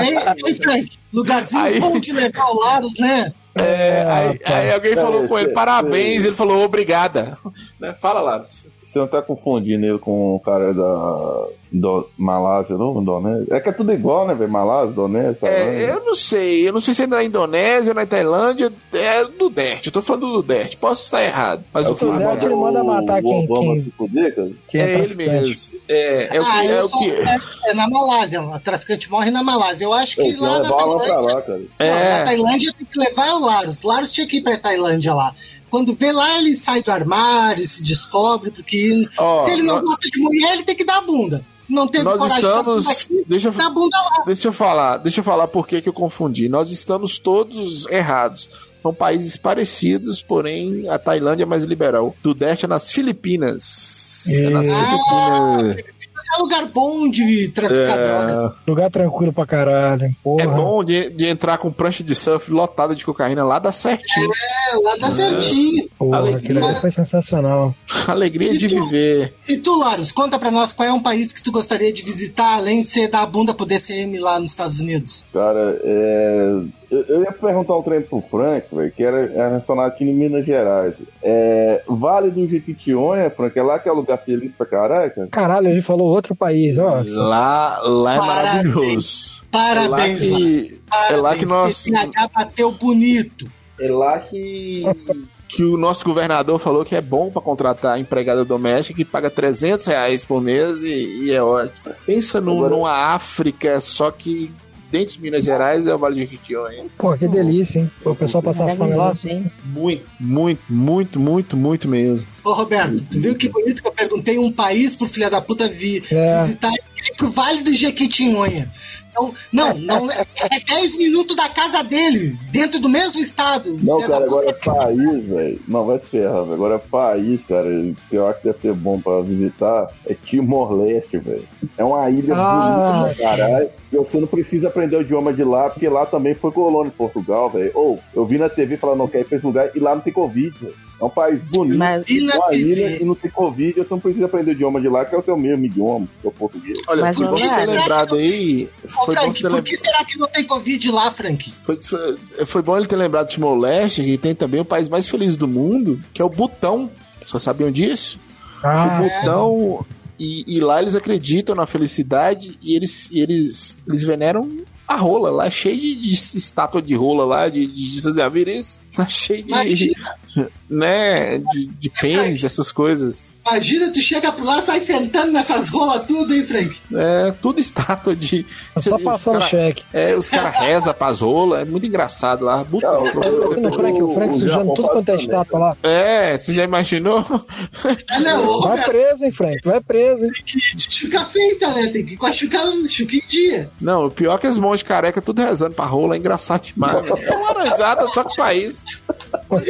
Speaker 3: Ei, ei, Frank, lugarzinho
Speaker 8: Aí-
Speaker 3: bom de levar o Laros, né?
Speaker 8: É, aí,
Speaker 9: tá.
Speaker 8: aí alguém falou com ele, parabéns, ele falou obrigada. Né? Fala, Laros.
Speaker 10: Você não tá confundindo ele com o cara da do Malásia, não? Indonésia? É que é tudo igual, né, velho? Malásia, Indonésia.
Speaker 8: É, eu não sei, eu não sei se é na Indonésia, na Tailândia, é do Dert, eu tô falando do Dert, posso estar errado, mas
Speaker 10: É
Speaker 8: o
Speaker 10: o
Speaker 9: Dert, ele manda matar
Speaker 10: o
Speaker 9: quem- quem-
Speaker 10: se fuder, cara?
Speaker 9: Que
Speaker 8: é ele mesmo. É, é o
Speaker 3: ah,
Speaker 8: que. É
Speaker 3: eu
Speaker 8: o que
Speaker 3: é, é na Malásia. A traficante morre na Malásia. Eu acho que lá na
Speaker 10: levar ela pra
Speaker 3: Tailândia.
Speaker 10: lá, cara.
Speaker 3: Não,
Speaker 8: É.
Speaker 3: na Tailândia tem que levar o Laros. Laros tinha que ir pra Tailândia lá. Quando vê lá, ele sai do armário, se descobre, porque
Speaker 8: Ó,
Speaker 3: se ele não
Speaker 8: nós-
Speaker 3: gosta de mulher, ele tem que dar a bunda. Não teve
Speaker 8: Nós
Speaker 3: coragem
Speaker 8: estamos.
Speaker 3: aqui,
Speaker 8: Deixa eu, deixa eu falar, deixa eu falar por que, que eu confundi. Nós estamos todos errados. São países parecidos, porém a Tailândia é mais liberal. Do Deste é nas Filipinas. É nas
Speaker 3: Ah,
Speaker 8: Filipinas.
Speaker 3: É lugar bom de traficar droga.
Speaker 8: É,
Speaker 9: Lugar tranquilo pra caralho. Porra.
Speaker 8: é bom de, de entrar com prancha de surf lotada de cocaína lá, dá certinho.
Speaker 3: É, lá dá certinho.
Speaker 9: Porra,
Speaker 8: Alegria.
Speaker 9: aquilo ali foi sensacional.
Speaker 8: Alegria de viver.
Speaker 3: E tu, Laros, conta pra nós qual é um país que tu gostaria de visitar, além de ser dar a bunda pro DCM lá nos Estados Unidos.
Speaker 10: Cara, é... eu, eu ia perguntar um trem pro Frank, velho, que era, era relacionado aqui em Minas Gerais. É... Vale do Jequitinhonha, Frank, é lá que é lugar feliz pra caraca?
Speaker 9: Caralho, ele falou outro país, ó.
Speaker 8: Lá, lá é
Speaker 3: Parabéns.
Speaker 8: maravilhoso.
Speaker 3: Parabéns,
Speaker 8: é lá
Speaker 3: lá.
Speaker 8: que, é lá que nós.
Speaker 3: TPH bateu bonito.
Speaker 8: É lá que. Que o nosso governador falou que é bom pra contratar empregada doméstica que paga 300 reais por mês e, e é ótimo. Pensa no,
Speaker 10: Agora-
Speaker 8: numa África, só que dentro de Minas Gerais é o Vale do Jequitinhonha.
Speaker 9: Pô, que delícia, hein? O pessoal passar fome lá.
Speaker 6: Hein?
Speaker 8: Muito, muito, muito, muito, muito mesmo.
Speaker 3: Ô, Roberto, tu viu que bonito que eu perguntei um país pro filho da puta vi,
Speaker 9: É.
Speaker 3: visitar e ir pro Vale do Jequitinhonha. Então, não, não, é 10 minutos da casa dele, dentro do mesmo estado.
Speaker 10: Não, cara, agora é país, velho. Não, vai ferrar, velho. Agora é país, cara, que eu acho que deve ser bom pra visitar, é Timor-Leste, velho. É uma ilha
Speaker 9: Ah.
Speaker 10: bonita pra caralho. E você não precisa aprender o idioma de lá, porque lá também foi colônia de Portugal, velho. Ou, eu vi na TV falando, não quer ir pra esse lugar, e lá não tem Covid, velho. É um país bonito,
Speaker 6: Mas-
Speaker 10: uma ilha e não tem Covid, você não precisa aprender o idioma de lá, que é o seu mesmo idioma, que é o português.
Speaker 8: Olha,
Speaker 6: Mas
Speaker 8: bom
Speaker 6: não
Speaker 8: você
Speaker 6: é.
Speaker 8: lembrado aí.
Speaker 3: Ô,
Speaker 8: Foi bom,
Speaker 3: Frank, por
Speaker 8: lem-
Speaker 3: que será que não tem Covid lá, Frank?
Speaker 8: foi, foi- foi bom ele ter lembrado de Timor-Leste, que tem também o país mais feliz do mundo, que é o Butão. Vocês sabiam disso?
Speaker 9: Ah,
Speaker 8: o Butão. E, e lá eles acreditam na felicidade e eles, e eles, eles veneram a rola lá, cheio de, de estátua de rola lá, de, de, de vocês Tá cheio de,
Speaker 3: Imagina.
Speaker 8: né, de, de pênis, essas coisas.
Speaker 3: Imagina, tu chega por lá, sai sentando nessas rolas tudo, hein, Frank?
Speaker 8: É, tudo estátua de.
Speaker 9: É só passar o
Speaker 8: cara-
Speaker 9: cheque.
Speaker 8: É, os caras rezam pras rolas, é muito engraçado lá.
Speaker 9: Tá vendo o Frank, o Frank sujando tudo quanto é estátua lá.
Speaker 8: É, você já imaginou?
Speaker 3: É, não,
Speaker 9: Vai
Speaker 3: Roberto,
Speaker 9: preso, hein, Frank? Vai preso, hein?
Speaker 3: chuca feita, né? Tem que ir com a chuca, chuca em dia.
Speaker 8: Não, o pior é que os monges careca tudo rezando pra rola, é engraçado demais. É uma laranjada só que país.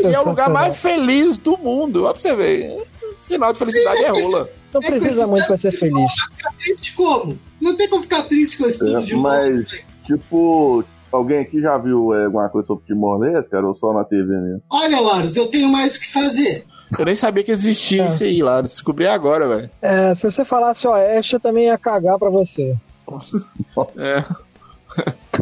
Speaker 8: E é o lugar mais feliz do mundo, ó pra você ver. Sinal de felicidade é rola.
Speaker 9: Não precisa muito pra ser feliz.
Speaker 3: Ficar triste como? Não tem como ficar triste com esse de
Speaker 10: É, mas, tipo, alguém aqui já viu é, alguma coisa sobre Timor-Leste, cara, ou só na TV mesmo?
Speaker 3: Olha, Laros, eu tenho mais o que fazer.
Speaker 8: Eu nem sabia que existia isso aí lá, descobri agora, velho.
Speaker 9: É, se você falasse oeste, eu também ia cagar pra você.
Speaker 8: É.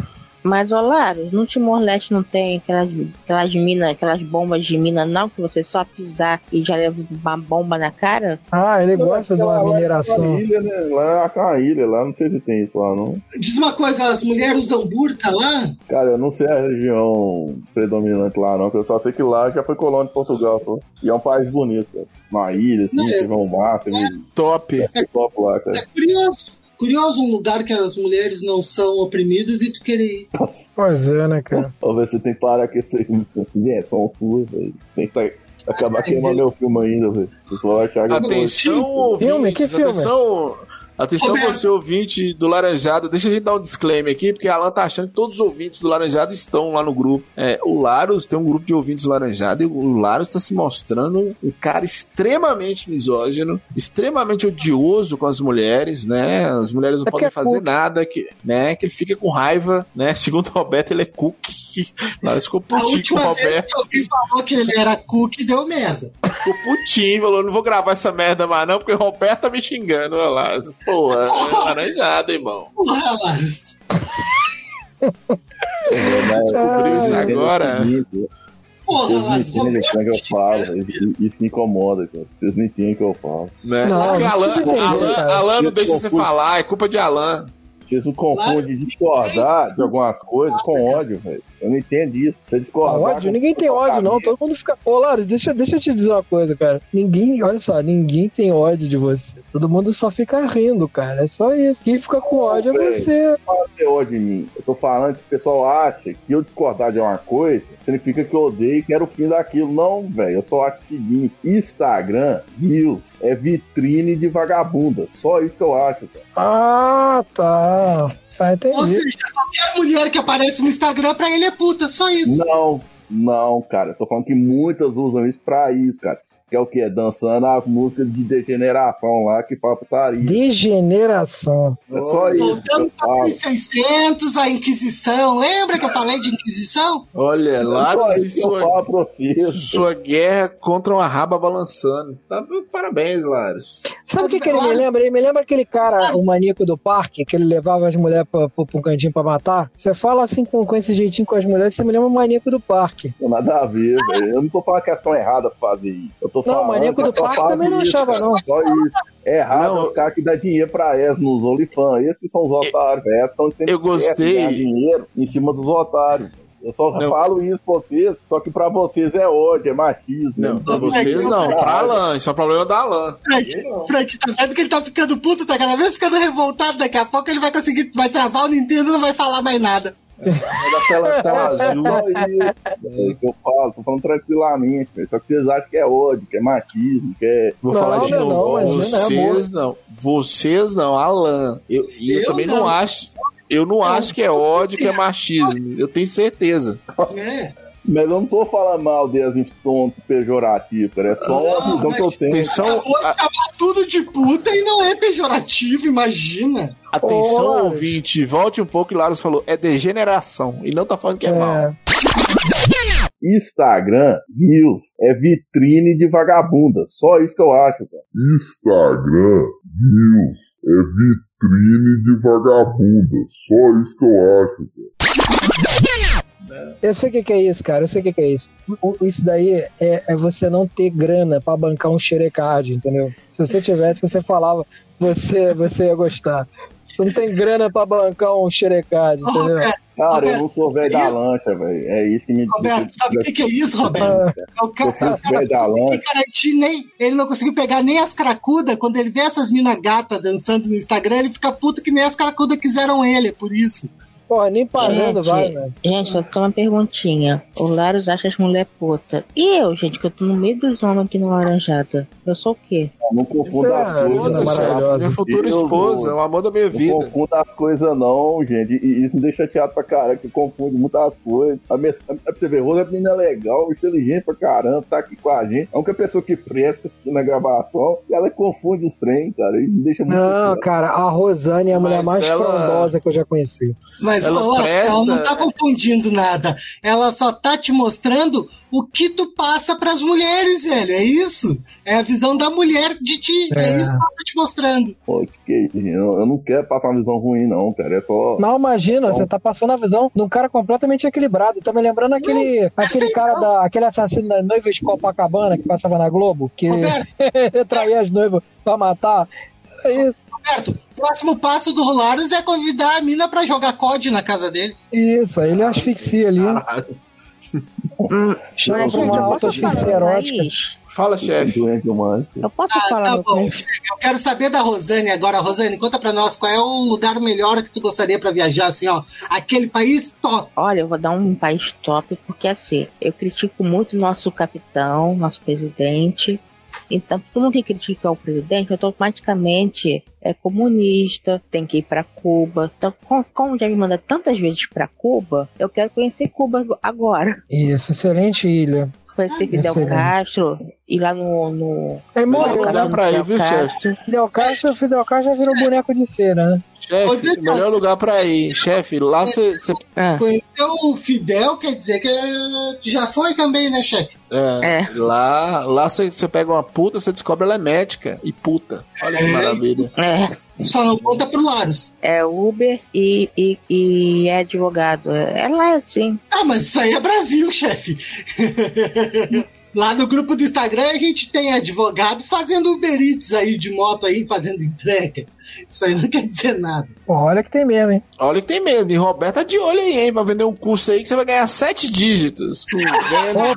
Speaker 6: Mas, ô Laros, no Timor-Leste não tem aquelas, aquelas minas, aquelas bombas de mina, não, que você só pisar e já leva uma bomba na cara?
Speaker 9: Ah, ele
Speaker 10: Não,
Speaker 9: gosta de uma
Speaker 10: lá é
Speaker 9: mineração.
Speaker 10: uma ilha, né? Lá é uma ilha, lá não sei se tem isso lá, não.
Speaker 3: Diz uma coisa, as mulheres usam burca lá?
Speaker 10: Cara, eu não sei a região predominante lá, não, porque eu só sei que lá já foi colônia de Portugal, pô. E é um país bonito, cara. Uma ilha, assim,
Speaker 3: Não, é-
Speaker 10: um mar, teve
Speaker 8: Top.
Speaker 10: é top lá, cara.
Speaker 3: É curioso. Curioso um lugar que as mulheres não são oprimidas e tu querer ir.
Speaker 9: Pois é, né, cara?
Speaker 10: Ver se tem que parar com esse é, são suas, velho. Tem que acabar queimando meu filme ainda, velho. Vocês vão achar que eu tô-
Speaker 8: Atenção, ouvintes,
Speaker 9: Filme? Que filme?
Speaker 8: atenção, atenção
Speaker 3: Roberto.
Speaker 8: você ouvinte do Laranjada, deixa a gente dar um disclaimer aqui, porque a Alan tá achando que todos os ouvintes do Laranjada estão lá no grupo. É, o Laros tem um grupo de ouvintes do Laranjada e o Laros tá se mostrando um cara extremamente misógino, extremamente odioso com as mulheres, né? As mulheres não
Speaker 9: É
Speaker 8: podem
Speaker 9: é
Speaker 8: fazer
Speaker 9: cookie.
Speaker 8: nada, que, né? Que ele fica com raiva, né? Segundo o Roberto, ele é cookie. Laros ficou
Speaker 3: A
Speaker 8: putinho com o
Speaker 3: última vez
Speaker 8: Roberto.
Speaker 3: que falou que ele era cookie, deu merda.
Speaker 8: Ficou putinho, falou, não vou gravar essa merda mais não, porque o Roberto tá me xingando, olha lá. Porra, é laranjada, irmão. Descobriu isso agora.
Speaker 3: Porra,
Speaker 10: Vocês não entendem como é que eu falo, isso, isso me incomoda, cara. Vocês não entendem o que eu falo.
Speaker 8: Né?
Speaker 9: Não, não
Speaker 8: Alan,
Speaker 9: entender,
Speaker 8: Alan. Alan não deixa você falar, é culpa de Alan.
Speaker 10: Vocês não confundem discordar de algumas coisas com ódio, velho. Eu não entendo isso. Você discordar.
Speaker 9: ódio? Ninguém tem ódio, não. Todo mundo fica. Ô, Laros, deixa, deixa eu te dizer uma coisa, cara. Ninguém, olha só, ninguém tem ódio de você. Todo mundo só fica rindo, cara. É só isso. Quem fica com ódio é você.
Speaker 10: Não tem ódio em mim. Eu tô falando que o pessoal acha que eu discordar de uma coisa significa que eu odeio e quero o fim daquilo. Não, velho. Eu só acho o seguinte: Instagram, Reels, é vitrine de vagabunda. Só isso que eu acho, cara.
Speaker 9: Ah, tá. Tá,
Speaker 3: Ou seja, qualquer mulher que aparece no Instagram pra ele é puta, só isso.
Speaker 10: Não, não, cara. Eu tô falando que muitas usam isso pra isso, cara. Que é o quê? Dançando as músicas de degeneração lá, que pra putaria.
Speaker 9: Degeneração.
Speaker 10: É só isso. que
Speaker 3: Voltamos para
Speaker 10: falo.
Speaker 3: 1600, a Inquisição. Lembra que eu falei de Inquisição?
Speaker 8: Olha,
Speaker 10: É
Speaker 8: e
Speaker 10: que eu
Speaker 8: sua, sua guerra contra uma raba balançando. Tá, parabéns, Laros.
Speaker 9: Sabe o que, que ele me lembra? Ele me lembra aquele cara, o maníaco do parque, que ele levava as mulheres pra, pra, pra um cantinho pra matar. Você fala assim com, com esse jeitinho com as mulheres, você me lembra o maníaco do parque.
Speaker 10: Nada a ver, velho. Eu não tô falando que é questão errada pra fazer isso. Eu tô
Speaker 9: Não,
Speaker 10: falando.
Speaker 9: o maníaco do
Speaker 10: só
Speaker 9: parque
Speaker 10: faz
Speaker 9: também não
Speaker 10: isso,
Speaker 9: achava, não.
Speaker 10: Só isso. É errado
Speaker 8: Não,
Speaker 10: os caras que dão dinheiro pra eles nos OnlyFans. Esses que são os otários, velho. Esses estão tendo
Speaker 8: eu gostei.
Speaker 10: ganhar dinheiro em cima dos otários. Eu só
Speaker 8: Não.
Speaker 10: falo isso pra vocês, só que pra vocês é ódio, é machismo.
Speaker 8: Não, pra vocês
Speaker 3: não,
Speaker 8: não, pra Alan. Isso é um problema da Alan.
Speaker 3: Frank, Frank, tá vendo que ele tá ficando puto, tá cada vez ficando revoltado. Daqui a pouco ele vai conseguir, vai travar o Nintendo e não vai falar mais nada.
Speaker 8: É da tela, tela azul.
Speaker 10: Isso, velho, que eu falo, tô falando tranquilamente, velho. Só que vocês acham que é ódio, que é machismo, que é.
Speaker 8: Vou
Speaker 9: Não,
Speaker 8: falar de
Speaker 9: não,
Speaker 8: novo.
Speaker 9: não, é
Speaker 8: vocês não. Vocês não, Alan. Eu, e eu,
Speaker 3: Eu
Speaker 8: também não.
Speaker 3: não.
Speaker 8: acho. Eu não acho que é ódio, que é machismo. Eu tenho certeza.
Speaker 3: É.
Speaker 10: Mas eu não tô falando mal deles em tom pejorativo, cara. É só uma
Speaker 3: Ah,
Speaker 10: visão que eu tenho.
Speaker 8: Atenção,
Speaker 3: Acabou de
Speaker 8: a-
Speaker 3: chamar tudo de puta e não é pejorativo, imagina.
Speaker 8: atenção, ouvinte. Volte um pouco e Laros falou. É degeneração. E não tá falando que é, mal.
Speaker 9: É.
Speaker 10: Instagram, Reels, é vitrine de vagabunda. Só isso que eu acho, cara.
Speaker 7: Instagram, Reels, é vitrine de vagabunda. Só isso que eu acho, cara.
Speaker 9: Eu sei o que, que é isso, cara. Eu sei o que, que é isso. Isso daí é, é você não ter grana pra bancar um xerecard, entendeu? Se você tivesse, você falava, você, você ia gostar. Tu não tem grana pra bancar um xerecado, entendeu?
Speaker 10: Cara, eu não sou velho da lancha, velho. É isso que me
Speaker 3: Roberto, sabe o que, que é isso, Roberto? É o cara, o cara
Speaker 10: da lancha.
Speaker 3: garantir nem. Ele não conseguiu pegar nem as cracudas. Quando ele vê essas mina gata dançando no Instagram, ele fica puto que nem as cracudas quiseram ele, é por isso.
Speaker 9: Porra, nem pagando
Speaker 6: Gente,
Speaker 9: vai, velho.
Speaker 6: Gente, só tem uma perguntinha. O Larus acha as mulher puta. E eu, gente, que eu tô no meio dos homens aqui no Laranjada? Eu sou o quê?
Speaker 10: Não confunda as coisas. Não.
Speaker 8: Minha futura esposa,
Speaker 10: não-
Speaker 8: o amor da minha
Speaker 10: Não
Speaker 8: vida.
Speaker 10: confunda as coisas, não, gente. E isso me deixa chateado pra caralho, que você confunde muitas coisas. A minha, a, pra você ver, Rosa é menina legal, inteligente pra caramba, tá aqui com a gente. É a única pessoa que presta aqui na gravação e ela confunde os trem, cara. Isso me deixa muito
Speaker 9: Não,
Speaker 10: chateado.
Speaker 9: cara, a Rosane é a mulher
Speaker 8: Mas
Speaker 9: mais
Speaker 8: ela-
Speaker 9: frondosa que eu já conheci.
Speaker 3: Mas
Speaker 8: Ela
Speaker 3: ó,
Speaker 8: presta-
Speaker 3: ela não tá confundindo nada. Ela só tá te mostrando o que tu passa pras mulheres, velho. É isso. É a visão da mulher de ti. É,
Speaker 9: É.
Speaker 3: isso que ela tá te mostrando.
Speaker 10: Eu, eu não quero passar uma visão ruim, não, cara. É só.
Speaker 9: Mal imagina, você tá passando a visão de um cara completamente equilibrado. Tá me lembrando aquele, aquele cara da. aquele assassino da noiva de Copacabana que passava na Globo, que traía as noivas pra matar. É isso,
Speaker 3: Roberto, próximo passo do Rolaros é convidar a mina pra jogar COD na casa dele.
Speaker 9: isso, aí ele asfixia ali. Chama
Speaker 6: Mas,
Speaker 9: pra
Speaker 6: gente,
Speaker 9: uma
Speaker 6: eu posso
Speaker 9: autoasfixia
Speaker 6: falar
Speaker 9: erótica.
Speaker 8: Fala, chefe.
Speaker 6: Eu posso
Speaker 3: Ah,
Speaker 6: falar
Speaker 3: tá bom. Eu quero saber da Rosane agora. Rosane, conta pra nós qual é o lugar melhor que tu gostaria pra viajar, assim, ó. Aquele país top.
Speaker 6: Olha, eu vou dar um país top, porque assim, eu critico muito nosso capitão, nosso presidente. Então, todo mundo que critica o presidente, automaticamente é comunista, tem que ir pra Cuba. Então, como, já me manda tantas vezes pra Cuba, eu quero conhecer Cuba agora.
Speaker 9: Isso, excelente ilha.
Speaker 6: Conhecer Fidel
Speaker 9: Excelente.
Speaker 6: Castro, ir lá no. no
Speaker 9: É
Speaker 8: Melhor lugar pra ir, viu, chefe?
Speaker 9: Fidel Castro, Fidel Castro já virou boneco de cera, né?
Speaker 8: Chefe, melhor lugar pra ir. Chefe, lá você.
Speaker 6: Ah,
Speaker 3: Conhecer o Fidel quer dizer que é- já foi também, né, chefe?
Speaker 8: É,
Speaker 6: É.
Speaker 8: Lá lá você pega uma puta, você descobre ela é médica e puta. Olha que
Speaker 3: É.
Speaker 8: maravilha.
Speaker 6: é.
Speaker 3: Só não conta pro Laros.
Speaker 6: É Uber e, e, e é advogado. É, lá é assim.
Speaker 3: Ah, mas isso aí é Brasil, chefe. Lá no grupo do Instagram a gente tem advogado fazendo Uber Eats aí de moto aí, fazendo entrega. Isso aí não quer dizer nada.
Speaker 9: Olha que tem mesmo, hein?
Speaker 8: Olha que tem mesmo. E Roberto tá de olho aí, hein? Pra vender um curso aí que você vai ganhar sete dígitos.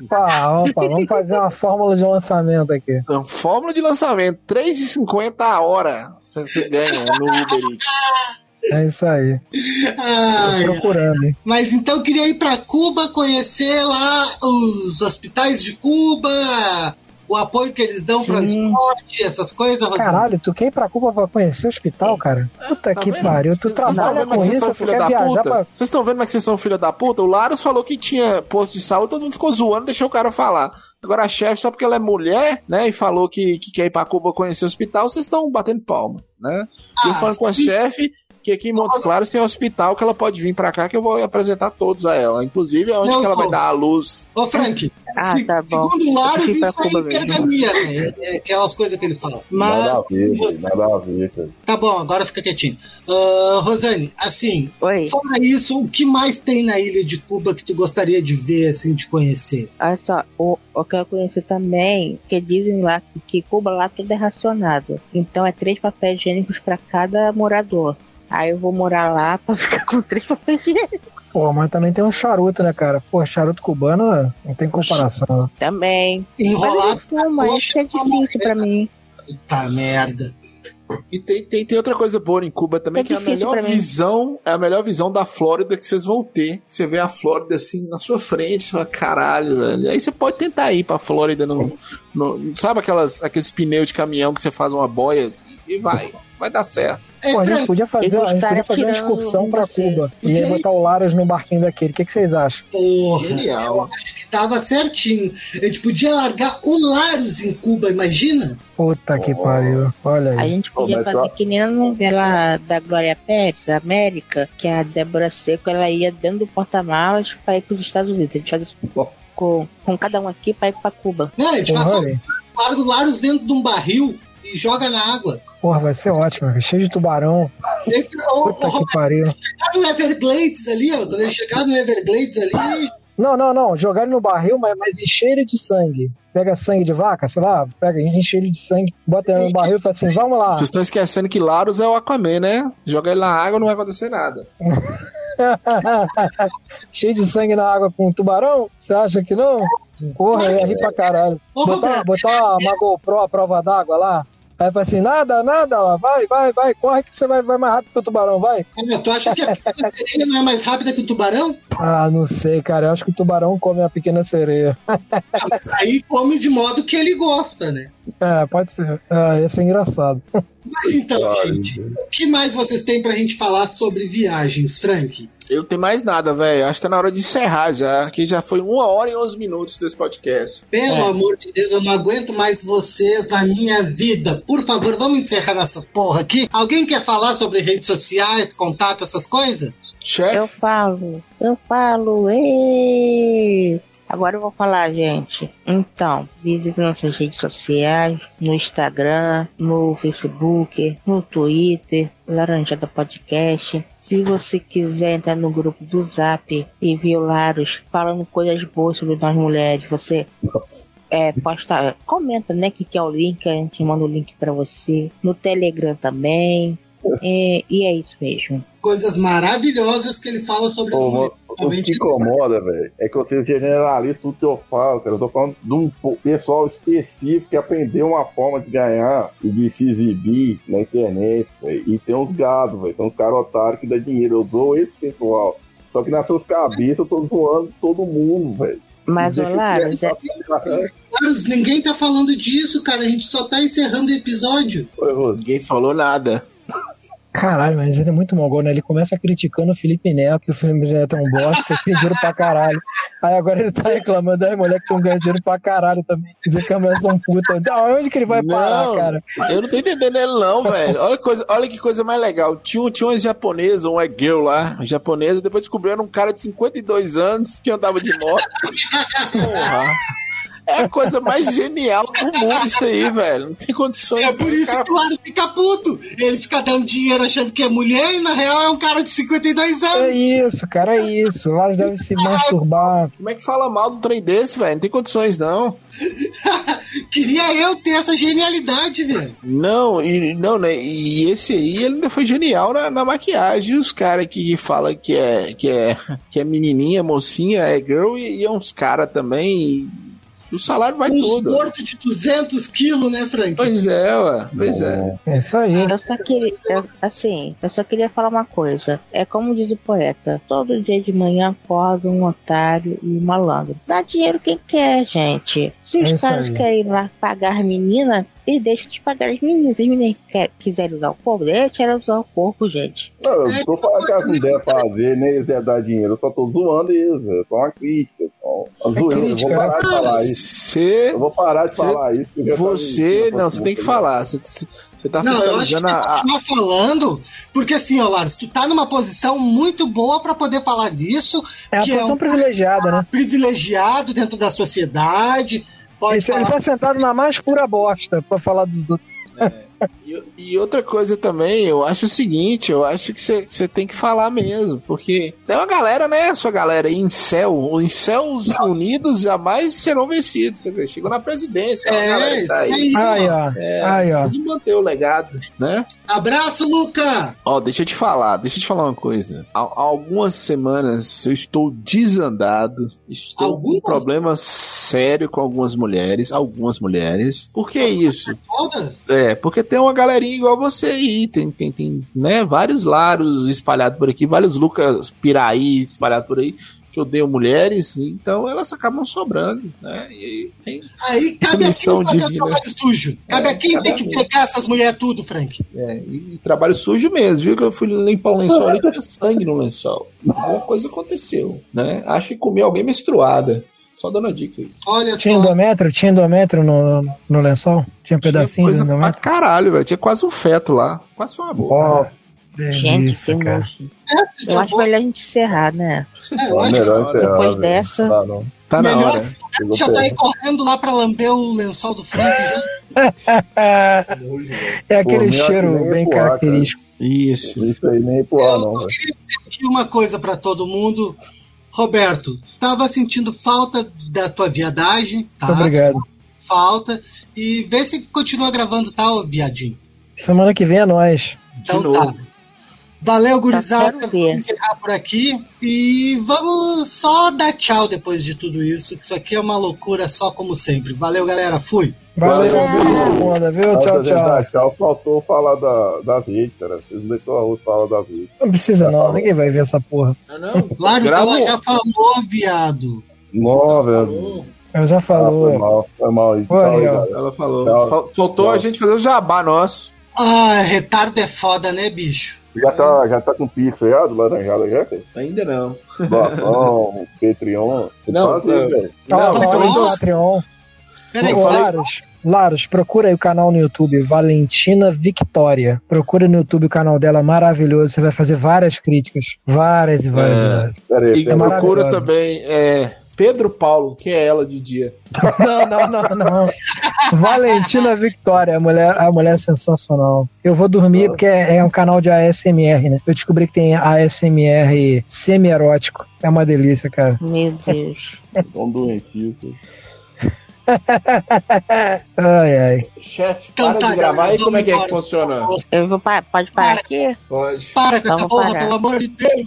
Speaker 9: Opa, opa, vamos fazer uma fórmula de lançamento aqui.
Speaker 8: Não, Fórmula de lançamento, R$3,50 a hora. Você ganha no Uber Eats.
Speaker 9: É isso aí.
Speaker 3: Ai,
Speaker 9: Tô procurando, hein?
Speaker 3: Mas então eu queria ir pra Cuba, conhecer lá os hospitais de Cuba, o apoio que eles dão para
Speaker 6: Sim.
Speaker 3: transporte, essas coisas.
Speaker 9: Caralho, tu quer ir pra Cuba pra conhecer o hospital, cara? Puta
Speaker 8: Tá
Speaker 9: que
Speaker 8: vendo?
Speaker 9: pariu. Tu
Speaker 8: estão
Speaker 9: trabalha com isso,
Speaker 8: são
Speaker 9: tu quer viajar pra.
Speaker 8: Vocês estão vendo como é que vocês são filha da puta? O Laros falou que tinha posto de saúde, todo mundo ficou zoando, deixou o cara falar. Agora a chefe, só porque ela é mulher, né, e falou que, que quer ir pra Cuba conhecer o hospital, vocês estão batendo palma, né? E eu
Speaker 3: Ah,
Speaker 8: falando com a chefe que aqui em Montes Claros tem um hospital que ela pode vir pra cá que eu vou apresentar todos a ela. Inclusive é onde
Speaker 3: Não,
Speaker 8: que ela vai dar a luz.
Speaker 3: Ô, Frank,
Speaker 6: Ah,
Speaker 3: se-
Speaker 6: tá bom.
Speaker 3: segundo
Speaker 6: pra
Speaker 3: isso aí
Speaker 6: Cuba mesmo.
Speaker 3: pergamia, né? É aquelas coisas que ele fala.
Speaker 10: Nada
Speaker 3: Mas,
Speaker 10: a ver, nada a ver, cara.
Speaker 3: tá bom, agora fica quietinho. Ah, Rosane, assim,
Speaker 6: Oi.
Speaker 3: fora isso, o que mais tem na ilha de Cuba que tu gostaria de ver, assim, de conhecer?
Speaker 6: Olha só, o, eu quero conhecer também, porque dizem lá que, que Cuba lá tudo é racionado. Então é três papéis higiênicos pra cada morador. Aí eu vou morar lá pra ficar com três papéis higiênicos
Speaker 9: Pô, mas também tem um charuto, né, cara? Pô, charuto cubano né? não tem comparação.
Speaker 6: também. Mas
Speaker 3: Enrolar
Speaker 6: ele fuma, isso é difícil pra mim.
Speaker 3: Tá merda.
Speaker 8: E tem, tem, tem outra coisa boa em Cuba também,
Speaker 6: É
Speaker 8: que é a melhor visão, é a melhor visão da Flórida que vocês vão ter. Você vê a Flórida assim na sua frente, você fala, caralho, velho. Aí você pode tentar ir pra Flórida no, no- sabe aquelas, aqueles pneus de caminhão que você faz uma boia e vai, vai dar certo.
Speaker 3: É,
Speaker 9: Pô, a gente
Speaker 3: Frank,
Speaker 9: podia fazer, a gente podia fazer uma excursão pra
Speaker 6: você.
Speaker 9: Cuba. E aí botar o Laras no barquinho daquele. O que, que vocês acham?
Speaker 3: porra.
Speaker 8: Genial.
Speaker 3: Tava certinho. A gente podia largar o Laros em Cuba, imagina?
Speaker 9: Puta que
Speaker 10: Oh.
Speaker 9: pariu. Olha
Speaker 6: A
Speaker 9: aí.
Speaker 6: gente podia
Speaker 10: mas
Speaker 6: fazer
Speaker 10: só-
Speaker 6: que nem na novela da Glória Pérez, América, que a Débora Seco ela ia dentro do porta-malas pra ir pros Estados Unidos. A gente faz isso com, com cada um aqui pra ir pra Cuba.
Speaker 3: Não, a gente passa,
Speaker 9: aí.
Speaker 3: larga o Laros dentro de um barril e joga na água.
Speaker 9: Porra, vai ser ótimo. Cheio de tubarão. Puta que pariu.
Speaker 3: chegar no Everglades ali, ó. Quando ele chegar no Everglades ali,
Speaker 9: Não, não, não. Jogar ele no barril, mas, mas encher ele de sangue. Pega sangue de vaca, sei lá, pega, enche ele de sangue, bota ele no barril e fala assim, vamos lá.
Speaker 8: Vocês estão esquecendo que Larus é o Aquaman, né? Joga ele na água não vai acontecer nada.
Speaker 9: Cheio de sangue na água com um tubarão? Você acha que não? Porra, eu ia rir pra caralho. Botar, botar uma GoPro à prova d'água lá. Aí fala assim, nada, nada, ó, vai, vai, vai, corre que você vai, vai mais rápido que o tubarão, vai.
Speaker 3: Ah, tu acha que a pequena sereia não é mais rápida que o tubarão?
Speaker 9: Ah, não sei, cara, eu acho que o tubarão come a pequena sereia.
Speaker 3: Mas aí come de modo que ele gosta, né?
Speaker 9: É, pode ser. É, ia ser engraçado.
Speaker 3: Mas então, gente, o que mais vocês têm pra gente falar sobre viagens, Frank?
Speaker 8: Eu não tenho mais nada, velho. Acho que tá na hora de encerrar já. Que já foi uma hora e onze minutos desse podcast.
Speaker 3: Pelo amor de Deus, eu não aguento mais vocês na minha vida. Por favor, vamos encerrar essa porra aqui. Alguém quer falar sobre redes sociais, contato, essas coisas?
Speaker 6: Eu falo, eu falo, ê! Agora eu vou falar, gente. Então, visite nossas redes sociais, no Instagram, no Facebook, no Twitter, Laranjada Podcast. Se você quiser entrar no grupo do Zap e ver o Laros falando coisas boas sobre nós mulheres, você é, posta, comenta, né, que quer o link, a gente manda o link pra você. No Telegram também. É, e é isso mesmo.
Speaker 3: Coisas maravilhosas que ele fala sobre as mulheres.
Speaker 10: o que
Speaker 3: principalmente
Speaker 10: incomoda, velho, é que vocês generalizam tudo que eu falo, cara. Eu tô falando de um pessoal específico que aprendeu uma forma de ganhar e de se exibir na internet, velho. E tem uns gados, velho. Tem uns caras otários que dá dinheiro. Eu dou esse pessoal. Só que nas suas cabeças eu tô zoando todo mundo, velho.
Speaker 6: Mas,
Speaker 10: Deixa
Speaker 6: ô
Speaker 10: eu
Speaker 6: Laros, é,
Speaker 3: Carlos, ninguém tá falando disso, cara. A gente só tá encerrando o episódio.
Speaker 8: Ninguém falou nada.
Speaker 9: Caralho, mas ele é muito mongol, né? Ele começa criticando o Felipe Neto, que o Felipe Neto é um bosta, que tem dinheiro pra caralho. Aí agora ele tá reclamando das mulheres que estão ganhando dinheiro pra caralho também. Dizer que a mulher são puta. Aonde que ele vai parar,
Speaker 8: Não,
Speaker 9: cara?
Speaker 8: Eu não tô entendendo ele não, velho. Olha, que coisa, olha que coisa mais legal. Tinha, um- tinha uma japonesa, uma girl lá, japonesa, depois descobriram um cara de 52 anos que andava de moto. Porra. É a coisa mais genial do mundo isso aí, velho. Não tem condições.
Speaker 3: É por isso que o Laros fica puto. Ele fica dando dinheiro achando que é mulher e na real é um cara de 52
Speaker 9: É
Speaker 3: anos.
Speaker 9: isso, cara, é isso. O Lars deve se masturbar.
Speaker 8: Como é que fala mal do trem desse, velho? Não tem condições, não.
Speaker 3: Queria eu ter essa genialidade, velho.
Speaker 8: Não, e, não, né? E esse aí ele ainda foi genial na, na maquiagem. E os caras que falam que é, que, é, que é menininha, mocinha, é girl, e, e é uns caras também. e o salário vai
Speaker 3: Um
Speaker 8: tudo.
Speaker 3: gordo de 200 quilos, né, Frank?
Speaker 8: Pois é, ué. Pois é.
Speaker 9: É isso aí.
Speaker 6: Eu só queria, eu- assim, eu só queria falar uma coisa. É como diz o poeta: todo dia de manhã acorda um otário e um malandro. Dá dinheiro quem quer, gente. Se os
Speaker 9: É
Speaker 6: caras querem ir lá pagar as eles deixam de pagar as meninas. Se as meninas quer- quiserem usar o corpo, deixa elas usar o corpo, gente.
Speaker 10: Não, eu não tô falando que elas não devem fazer, nem eles devem dar dinheiro. Eu só tô zoando eles, velho. Só uma crítica. Só uma zoeira. Eu vou parar de
Speaker 3: né?
Speaker 10: falar isso.
Speaker 8: Você.
Speaker 10: Eu vou parar de
Speaker 8: Você-
Speaker 10: falar isso.
Speaker 8: Você. Não, você tem que falar. Você, você tá
Speaker 3: Não, eu acho que
Speaker 8: a.
Speaker 3: que continuar falando, porque assim, ó, tu tá numa posição muito boa pra poder falar disso,
Speaker 9: É a
Speaker 3: que
Speaker 9: posição
Speaker 3: é um
Speaker 9: privilegiada, né?
Speaker 3: privilegiado dentro da sociedade. Pode
Speaker 9: Ele, ele
Speaker 3: falar.
Speaker 9: tá sentado na mais pura bosta pra falar dos outros.
Speaker 8: E, e outra coisa também, eu acho o seguinte, eu acho que você tem que falar mesmo, porque tem uma galera, né, sua galera aí em céu, os céus unidos jamais serão vencidos, você vê, chegou na presidência, galera
Speaker 3: É, isso
Speaker 8: tá aí.
Speaker 3: aí.
Speaker 9: Aí, ó.
Speaker 8: É,
Speaker 9: Aí, ó.
Speaker 8: tem que manter o legado, né?
Speaker 3: Abraço, Luca!
Speaker 8: Ó, deixa eu te falar, deixa eu te falar uma coisa. Há, há algumas semanas eu estou desandado, estou com
Speaker 3: Algumas?
Speaker 8: um problema sério com algumas mulheres, algumas mulheres. Por que isso?
Speaker 3: Foda.
Speaker 8: É, porque tem uma galerinha igual você aí, tem, tem, tem né, vários laros espalhados por aqui, vários Lucas Piraí espalhados por aí, que odeiam mulheres, então elas acabam sobrando, né? E aí tem
Speaker 3: Aí cabe a quem trabalho sujo. Cabe
Speaker 8: É,
Speaker 3: a quem tem que pegar essas mulheres tudo, Frank.
Speaker 8: é, e trabalho sujo mesmo, viu? Que eu fui limpar um lençol ali e tinha sangue no lençol. Alguma coisa aconteceu, né? Acho que comi alguém menstruada. Só dando a dica aí.
Speaker 3: Olha
Speaker 9: Tinha
Speaker 3: só.
Speaker 9: endometro? Tinha endometro no, no lençol? Tinha um pedacinho
Speaker 8: Tinha
Speaker 9: de
Speaker 8: coisa pra
Speaker 9: endometro?
Speaker 8: caralho, velho. Tinha quase um feto lá. Quase foi uma boa.
Speaker 10: Nossa,
Speaker 6: Gente, que
Speaker 9: cara.
Speaker 3: É,
Speaker 6: Eu acho melhor a gente encerrar, né?
Speaker 3: é, eu acho
Speaker 10: melhor encerrar,
Speaker 6: Depois
Speaker 10: velho.
Speaker 6: dessa-
Speaker 10: dá, não.
Speaker 8: Tá na
Speaker 3: melhor-
Speaker 8: hora.
Speaker 3: já tá aí correndo lá pra lamber o lençol do Frank já.
Speaker 9: É aquele
Speaker 10: Pô,
Speaker 9: cheiro bem característico.
Speaker 8: Isso.
Speaker 10: Isso aí nem empurrar, não,
Speaker 3: Eu queria dizer aqui uma coisa pra todo mundo. Roberto, tava sentindo falta da tua viadagem, tá?
Speaker 9: Obrigado.
Speaker 3: Falta. E vê se continua gravando, tá, ô viadinho?
Speaker 9: Semana que vem é nós.
Speaker 3: Então tá. Valeu, gurizada.
Speaker 6: quero ver.
Speaker 3: Vamos encerrar por aqui. E vamos só dar tchau depois de tudo isso, que isso aqui é uma loucura só como sempre. Valeu, galera. Fui.
Speaker 9: Valeu, beijo, Wanda, viu?
Speaker 10: Antes
Speaker 9: Tchau, tchau.
Speaker 10: tchau, faltou falar da, da rede, cara. Vocês não deixou a outra falar da rede.
Speaker 9: Não precisa não, ninguém vai ver essa porra.
Speaker 3: Claro,
Speaker 10: Grava
Speaker 3: ela
Speaker 10: um.
Speaker 3: já falou, viado.
Speaker 10: Não, velho.
Speaker 9: Eu já
Speaker 10: Ah, foi
Speaker 9: falou.
Speaker 10: mal, foi mal aí. Galera.
Speaker 8: Ela falou.
Speaker 10: Tchau.
Speaker 8: Fal- Faltou
Speaker 10: Tchau.
Speaker 8: a gente fazer o jabá nosso.
Speaker 3: Ah, retardo é foda, né, bicho?
Speaker 10: Já tá, já tá com pix aí, do Laranjada já, cara?
Speaker 8: Ainda não.
Speaker 10: Doação, Patreon. Tem que
Speaker 8: Não,
Speaker 10: fazer,
Speaker 8: não.
Speaker 10: velho.
Speaker 9: Tá
Speaker 8: Não,
Speaker 9: lá,
Speaker 8: então
Speaker 9: no
Speaker 3: nossa.
Speaker 9: Patreon.
Speaker 3: Peraí,
Speaker 9: Ô, Laros, Laros, procura aí o canal no YouTube, Valentina Victoria. Procura no YouTube o canal dela, maravilhoso. Você vai fazer várias críticas. Várias e várias.
Speaker 8: É.
Speaker 9: e várias.
Speaker 10: Pera aí,
Speaker 8: E
Speaker 10: aí.
Speaker 8: procura também é, Pedro Paulo, que é ela de dia.
Speaker 9: Não, não, não, não. Valentina Victoria, a mulher, a mulher é sensacional. Eu vou dormir porque é, é um canal de ASMR, né? Eu descobri que tem ASMR semi-erótico. É uma delícia, cara.
Speaker 6: Meu Deus.
Speaker 10: Tão doentio, cara.
Speaker 9: Ai, ai.
Speaker 8: Chefe,
Speaker 3: Então
Speaker 8: para
Speaker 3: tá,
Speaker 8: de gravar
Speaker 3: galera,
Speaker 8: e como é que é que funciona?
Speaker 6: Eu vou pa- pode parar aqui?
Speaker 8: Pode.
Speaker 3: Para com essa
Speaker 6: Vamos
Speaker 3: porra,
Speaker 6: parar.
Speaker 3: pelo amor de Deus.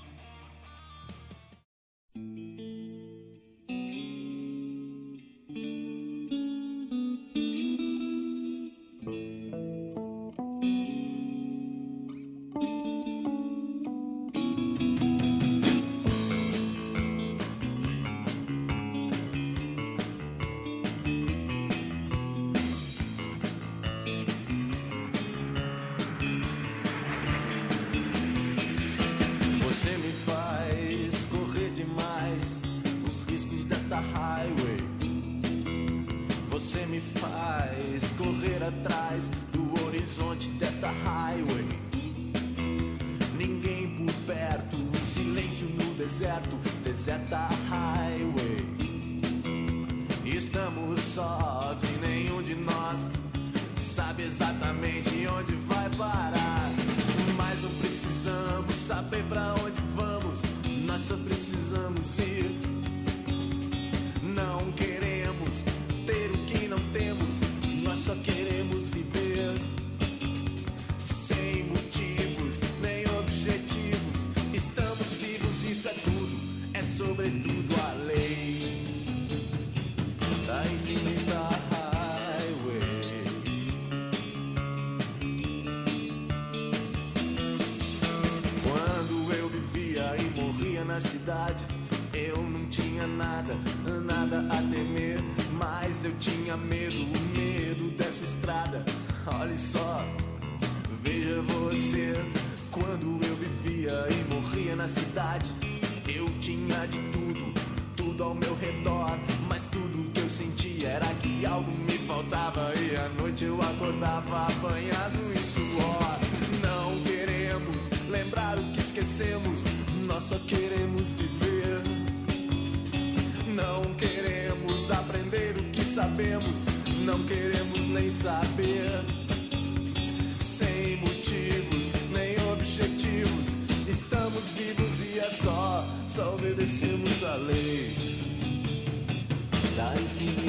Speaker 11: Desta highway. Ninguém por perto, silêncio no deserto, deserta highway. Estamos sós e nenhum de nós sabe exatamente onde vai parar. Mas não precisamos saber pra onde vamos, nós só precisamos ir. Cidade, eu não tinha nada, nada a temer. Mas eu tinha medo, o medo dessa estrada. Olha só, veja você. Quando eu vivia e morria na cidade, só queremos viver. Não queremos aprender o que sabemos, não queremos nem saber. Sem motivos nem objetivos, estamos vivos e é só, só obedecemos a lei da infinita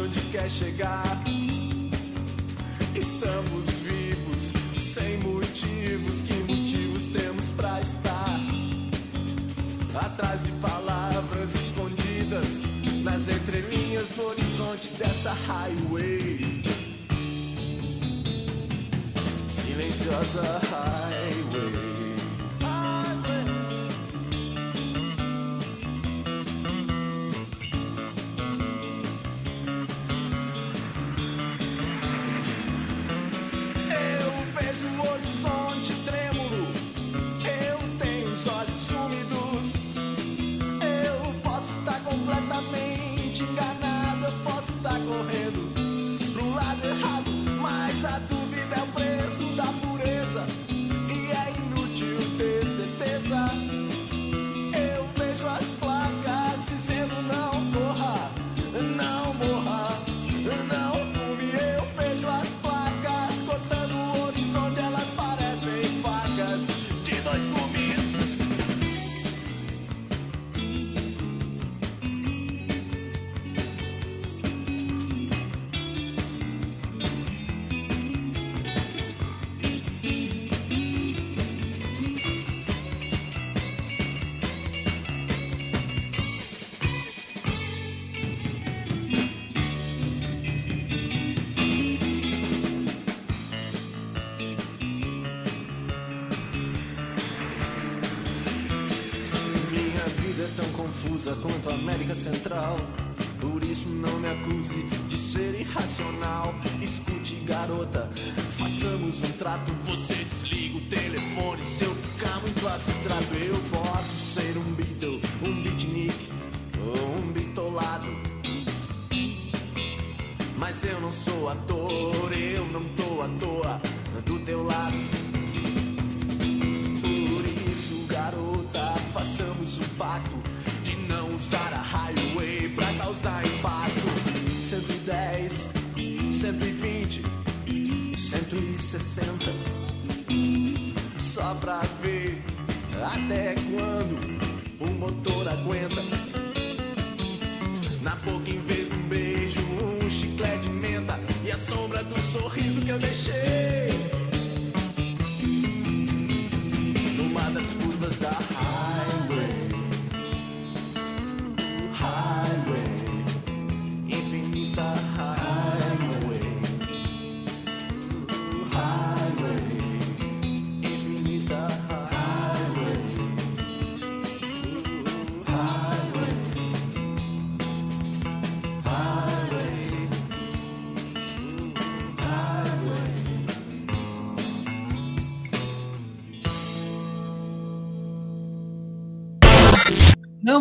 Speaker 11: onde quer chegar. Estamos vivos sem motivos, que motivos temos pra estar? Atrás de palavras escondidas nas entrelinhas do horizonte dessa highway. Silenciosa highway. Central.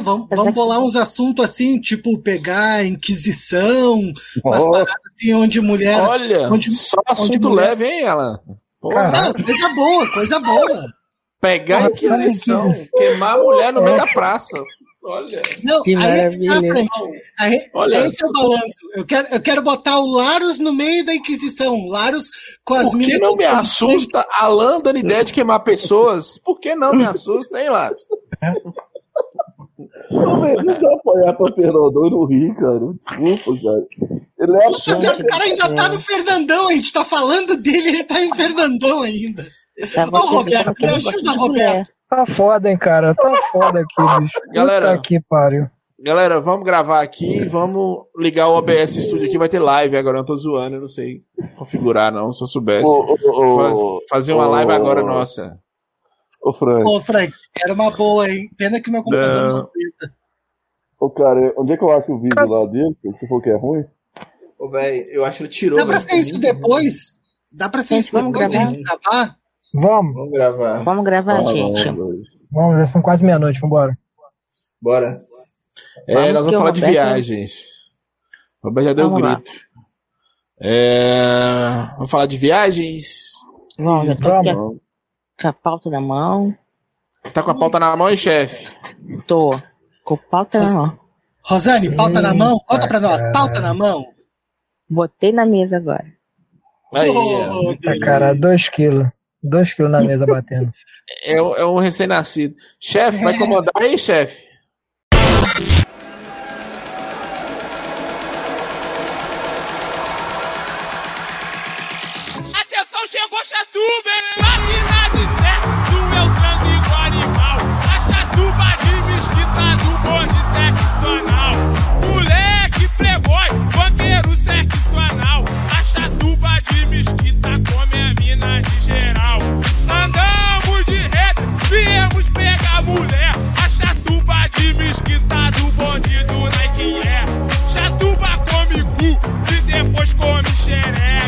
Speaker 3: Vamos, vamos bolar uns assuntos assim, tipo pegar a Inquisição, umas
Speaker 8: Oh.
Speaker 3: paradas assim, onde mulher.
Speaker 8: Olha,
Speaker 3: onde,
Speaker 8: só
Speaker 3: onde
Speaker 8: assunto
Speaker 3: mulher-
Speaker 8: leve, hein, Alan?
Speaker 3: Não, coisa boa, coisa boa.
Speaker 8: Pegar a
Speaker 3: Porra,
Speaker 8: Inquisição,
Speaker 3: que-
Speaker 8: queimar a mulher no meio da praça. Olha.
Speaker 3: Não,
Speaker 8: Que
Speaker 3: aí é tá,
Speaker 8: maravilha.
Speaker 3: Aí,
Speaker 8: Olha.
Speaker 3: esse é o balanço. Eu quero, eu quero botar o Larus no meio da Inquisição. Larus com as
Speaker 8: Por que não me assusta Alan dando ideia de queimar pessoas? Por que não me assusta, hein, Lars?
Speaker 10: Não, velho, não dá pra olhar pra Fernandão e não rir, cara. Desculpa, cara. Ele é
Speaker 3: Puta, o cara ainda tá no Fernandão, a gente tá falando dele, ele tá em Fernandão ainda.
Speaker 6: Tá,
Speaker 3: Ô, Roberto, me ajuda, Roberto.
Speaker 9: Tá foda, hein, cara. Tá foda aqui, bicho.
Speaker 8: Galera.
Speaker 9: Puta que pariu.
Speaker 8: Galera, vamos gravar aqui e vamos ligar o OBS Studio aqui. Vai ter live agora. Eu não tô zoando, eu não sei configurar, não. Se eu soubesse.
Speaker 10: Ô, ô,
Speaker 8: Fa- fazer uma live agora, nossa.
Speaker 10: Ô, Frank.
Speaker 3: Ô, Frank, era uma boa, hein? Pena que meu computador
Speaker 8: Não.
Speaker 3: não aguenta.
Speaker 10: Ô, cara, onde é que eu acho o vídeo lá dele? Você falou que é ruim?
Speaker 12: Ô, velho, eu acho que ele tirou.
Speaker 3: Dá pra ser isso depois? Dá pra ser isso
Speaker 6: vamos
Speaker 3: depois da
Speaker 6: gravar?
Speaker 3: gente gravar?
Speaker 9: Vamos.
Speaker 12: Vamos gravar.
Speaker 6: Vamos gravar,
Speaker 10: Ah,
Speaker 6: gente.
Speaker 9: Vamos, já são quase meia-noite, vambora.
Speaker 12: Bora.
Speaker 8: É,
Speaker 6: Vamos
Speaker 8: nós vamos falar de viagens. O Roberto já deu um
Speaker 6: Vamos
Speaker 8: grito. É, Vamos falar de viagens.
Speaker 6: Vamos, já tô aqui
Speaker 10: Vamos
Speaker 6: com a pauta na mão.
Speaker 8: Tá com a pauta na mão, chefe?
Speaker 6: Tô. Com a pauta Ros... na mão.
Speaker 3: Rosane, pauta na mão? Conta pra nós, pauta na mão.
Speaker 6: Botei na mesa agora.
Speaker 8: Aí,
Speaker 3: oh,
Speaker 9: tá, cara, 2 quilos. 2 quilos na mesa batendo.
Speaker 8: É, é um é recém-nascido. Chefe, vai
Speaker 3: é.
Speaker 8: incomodar aí, chefe?
Speaker 13: Atenção, chegou Chatuba, hein? Esses tá come a mina de geral. Andamos de rede, viemos pegar mulher. A chatuba de mesquita do bonde do Nike é. Chatuba come cu e depois come xeré.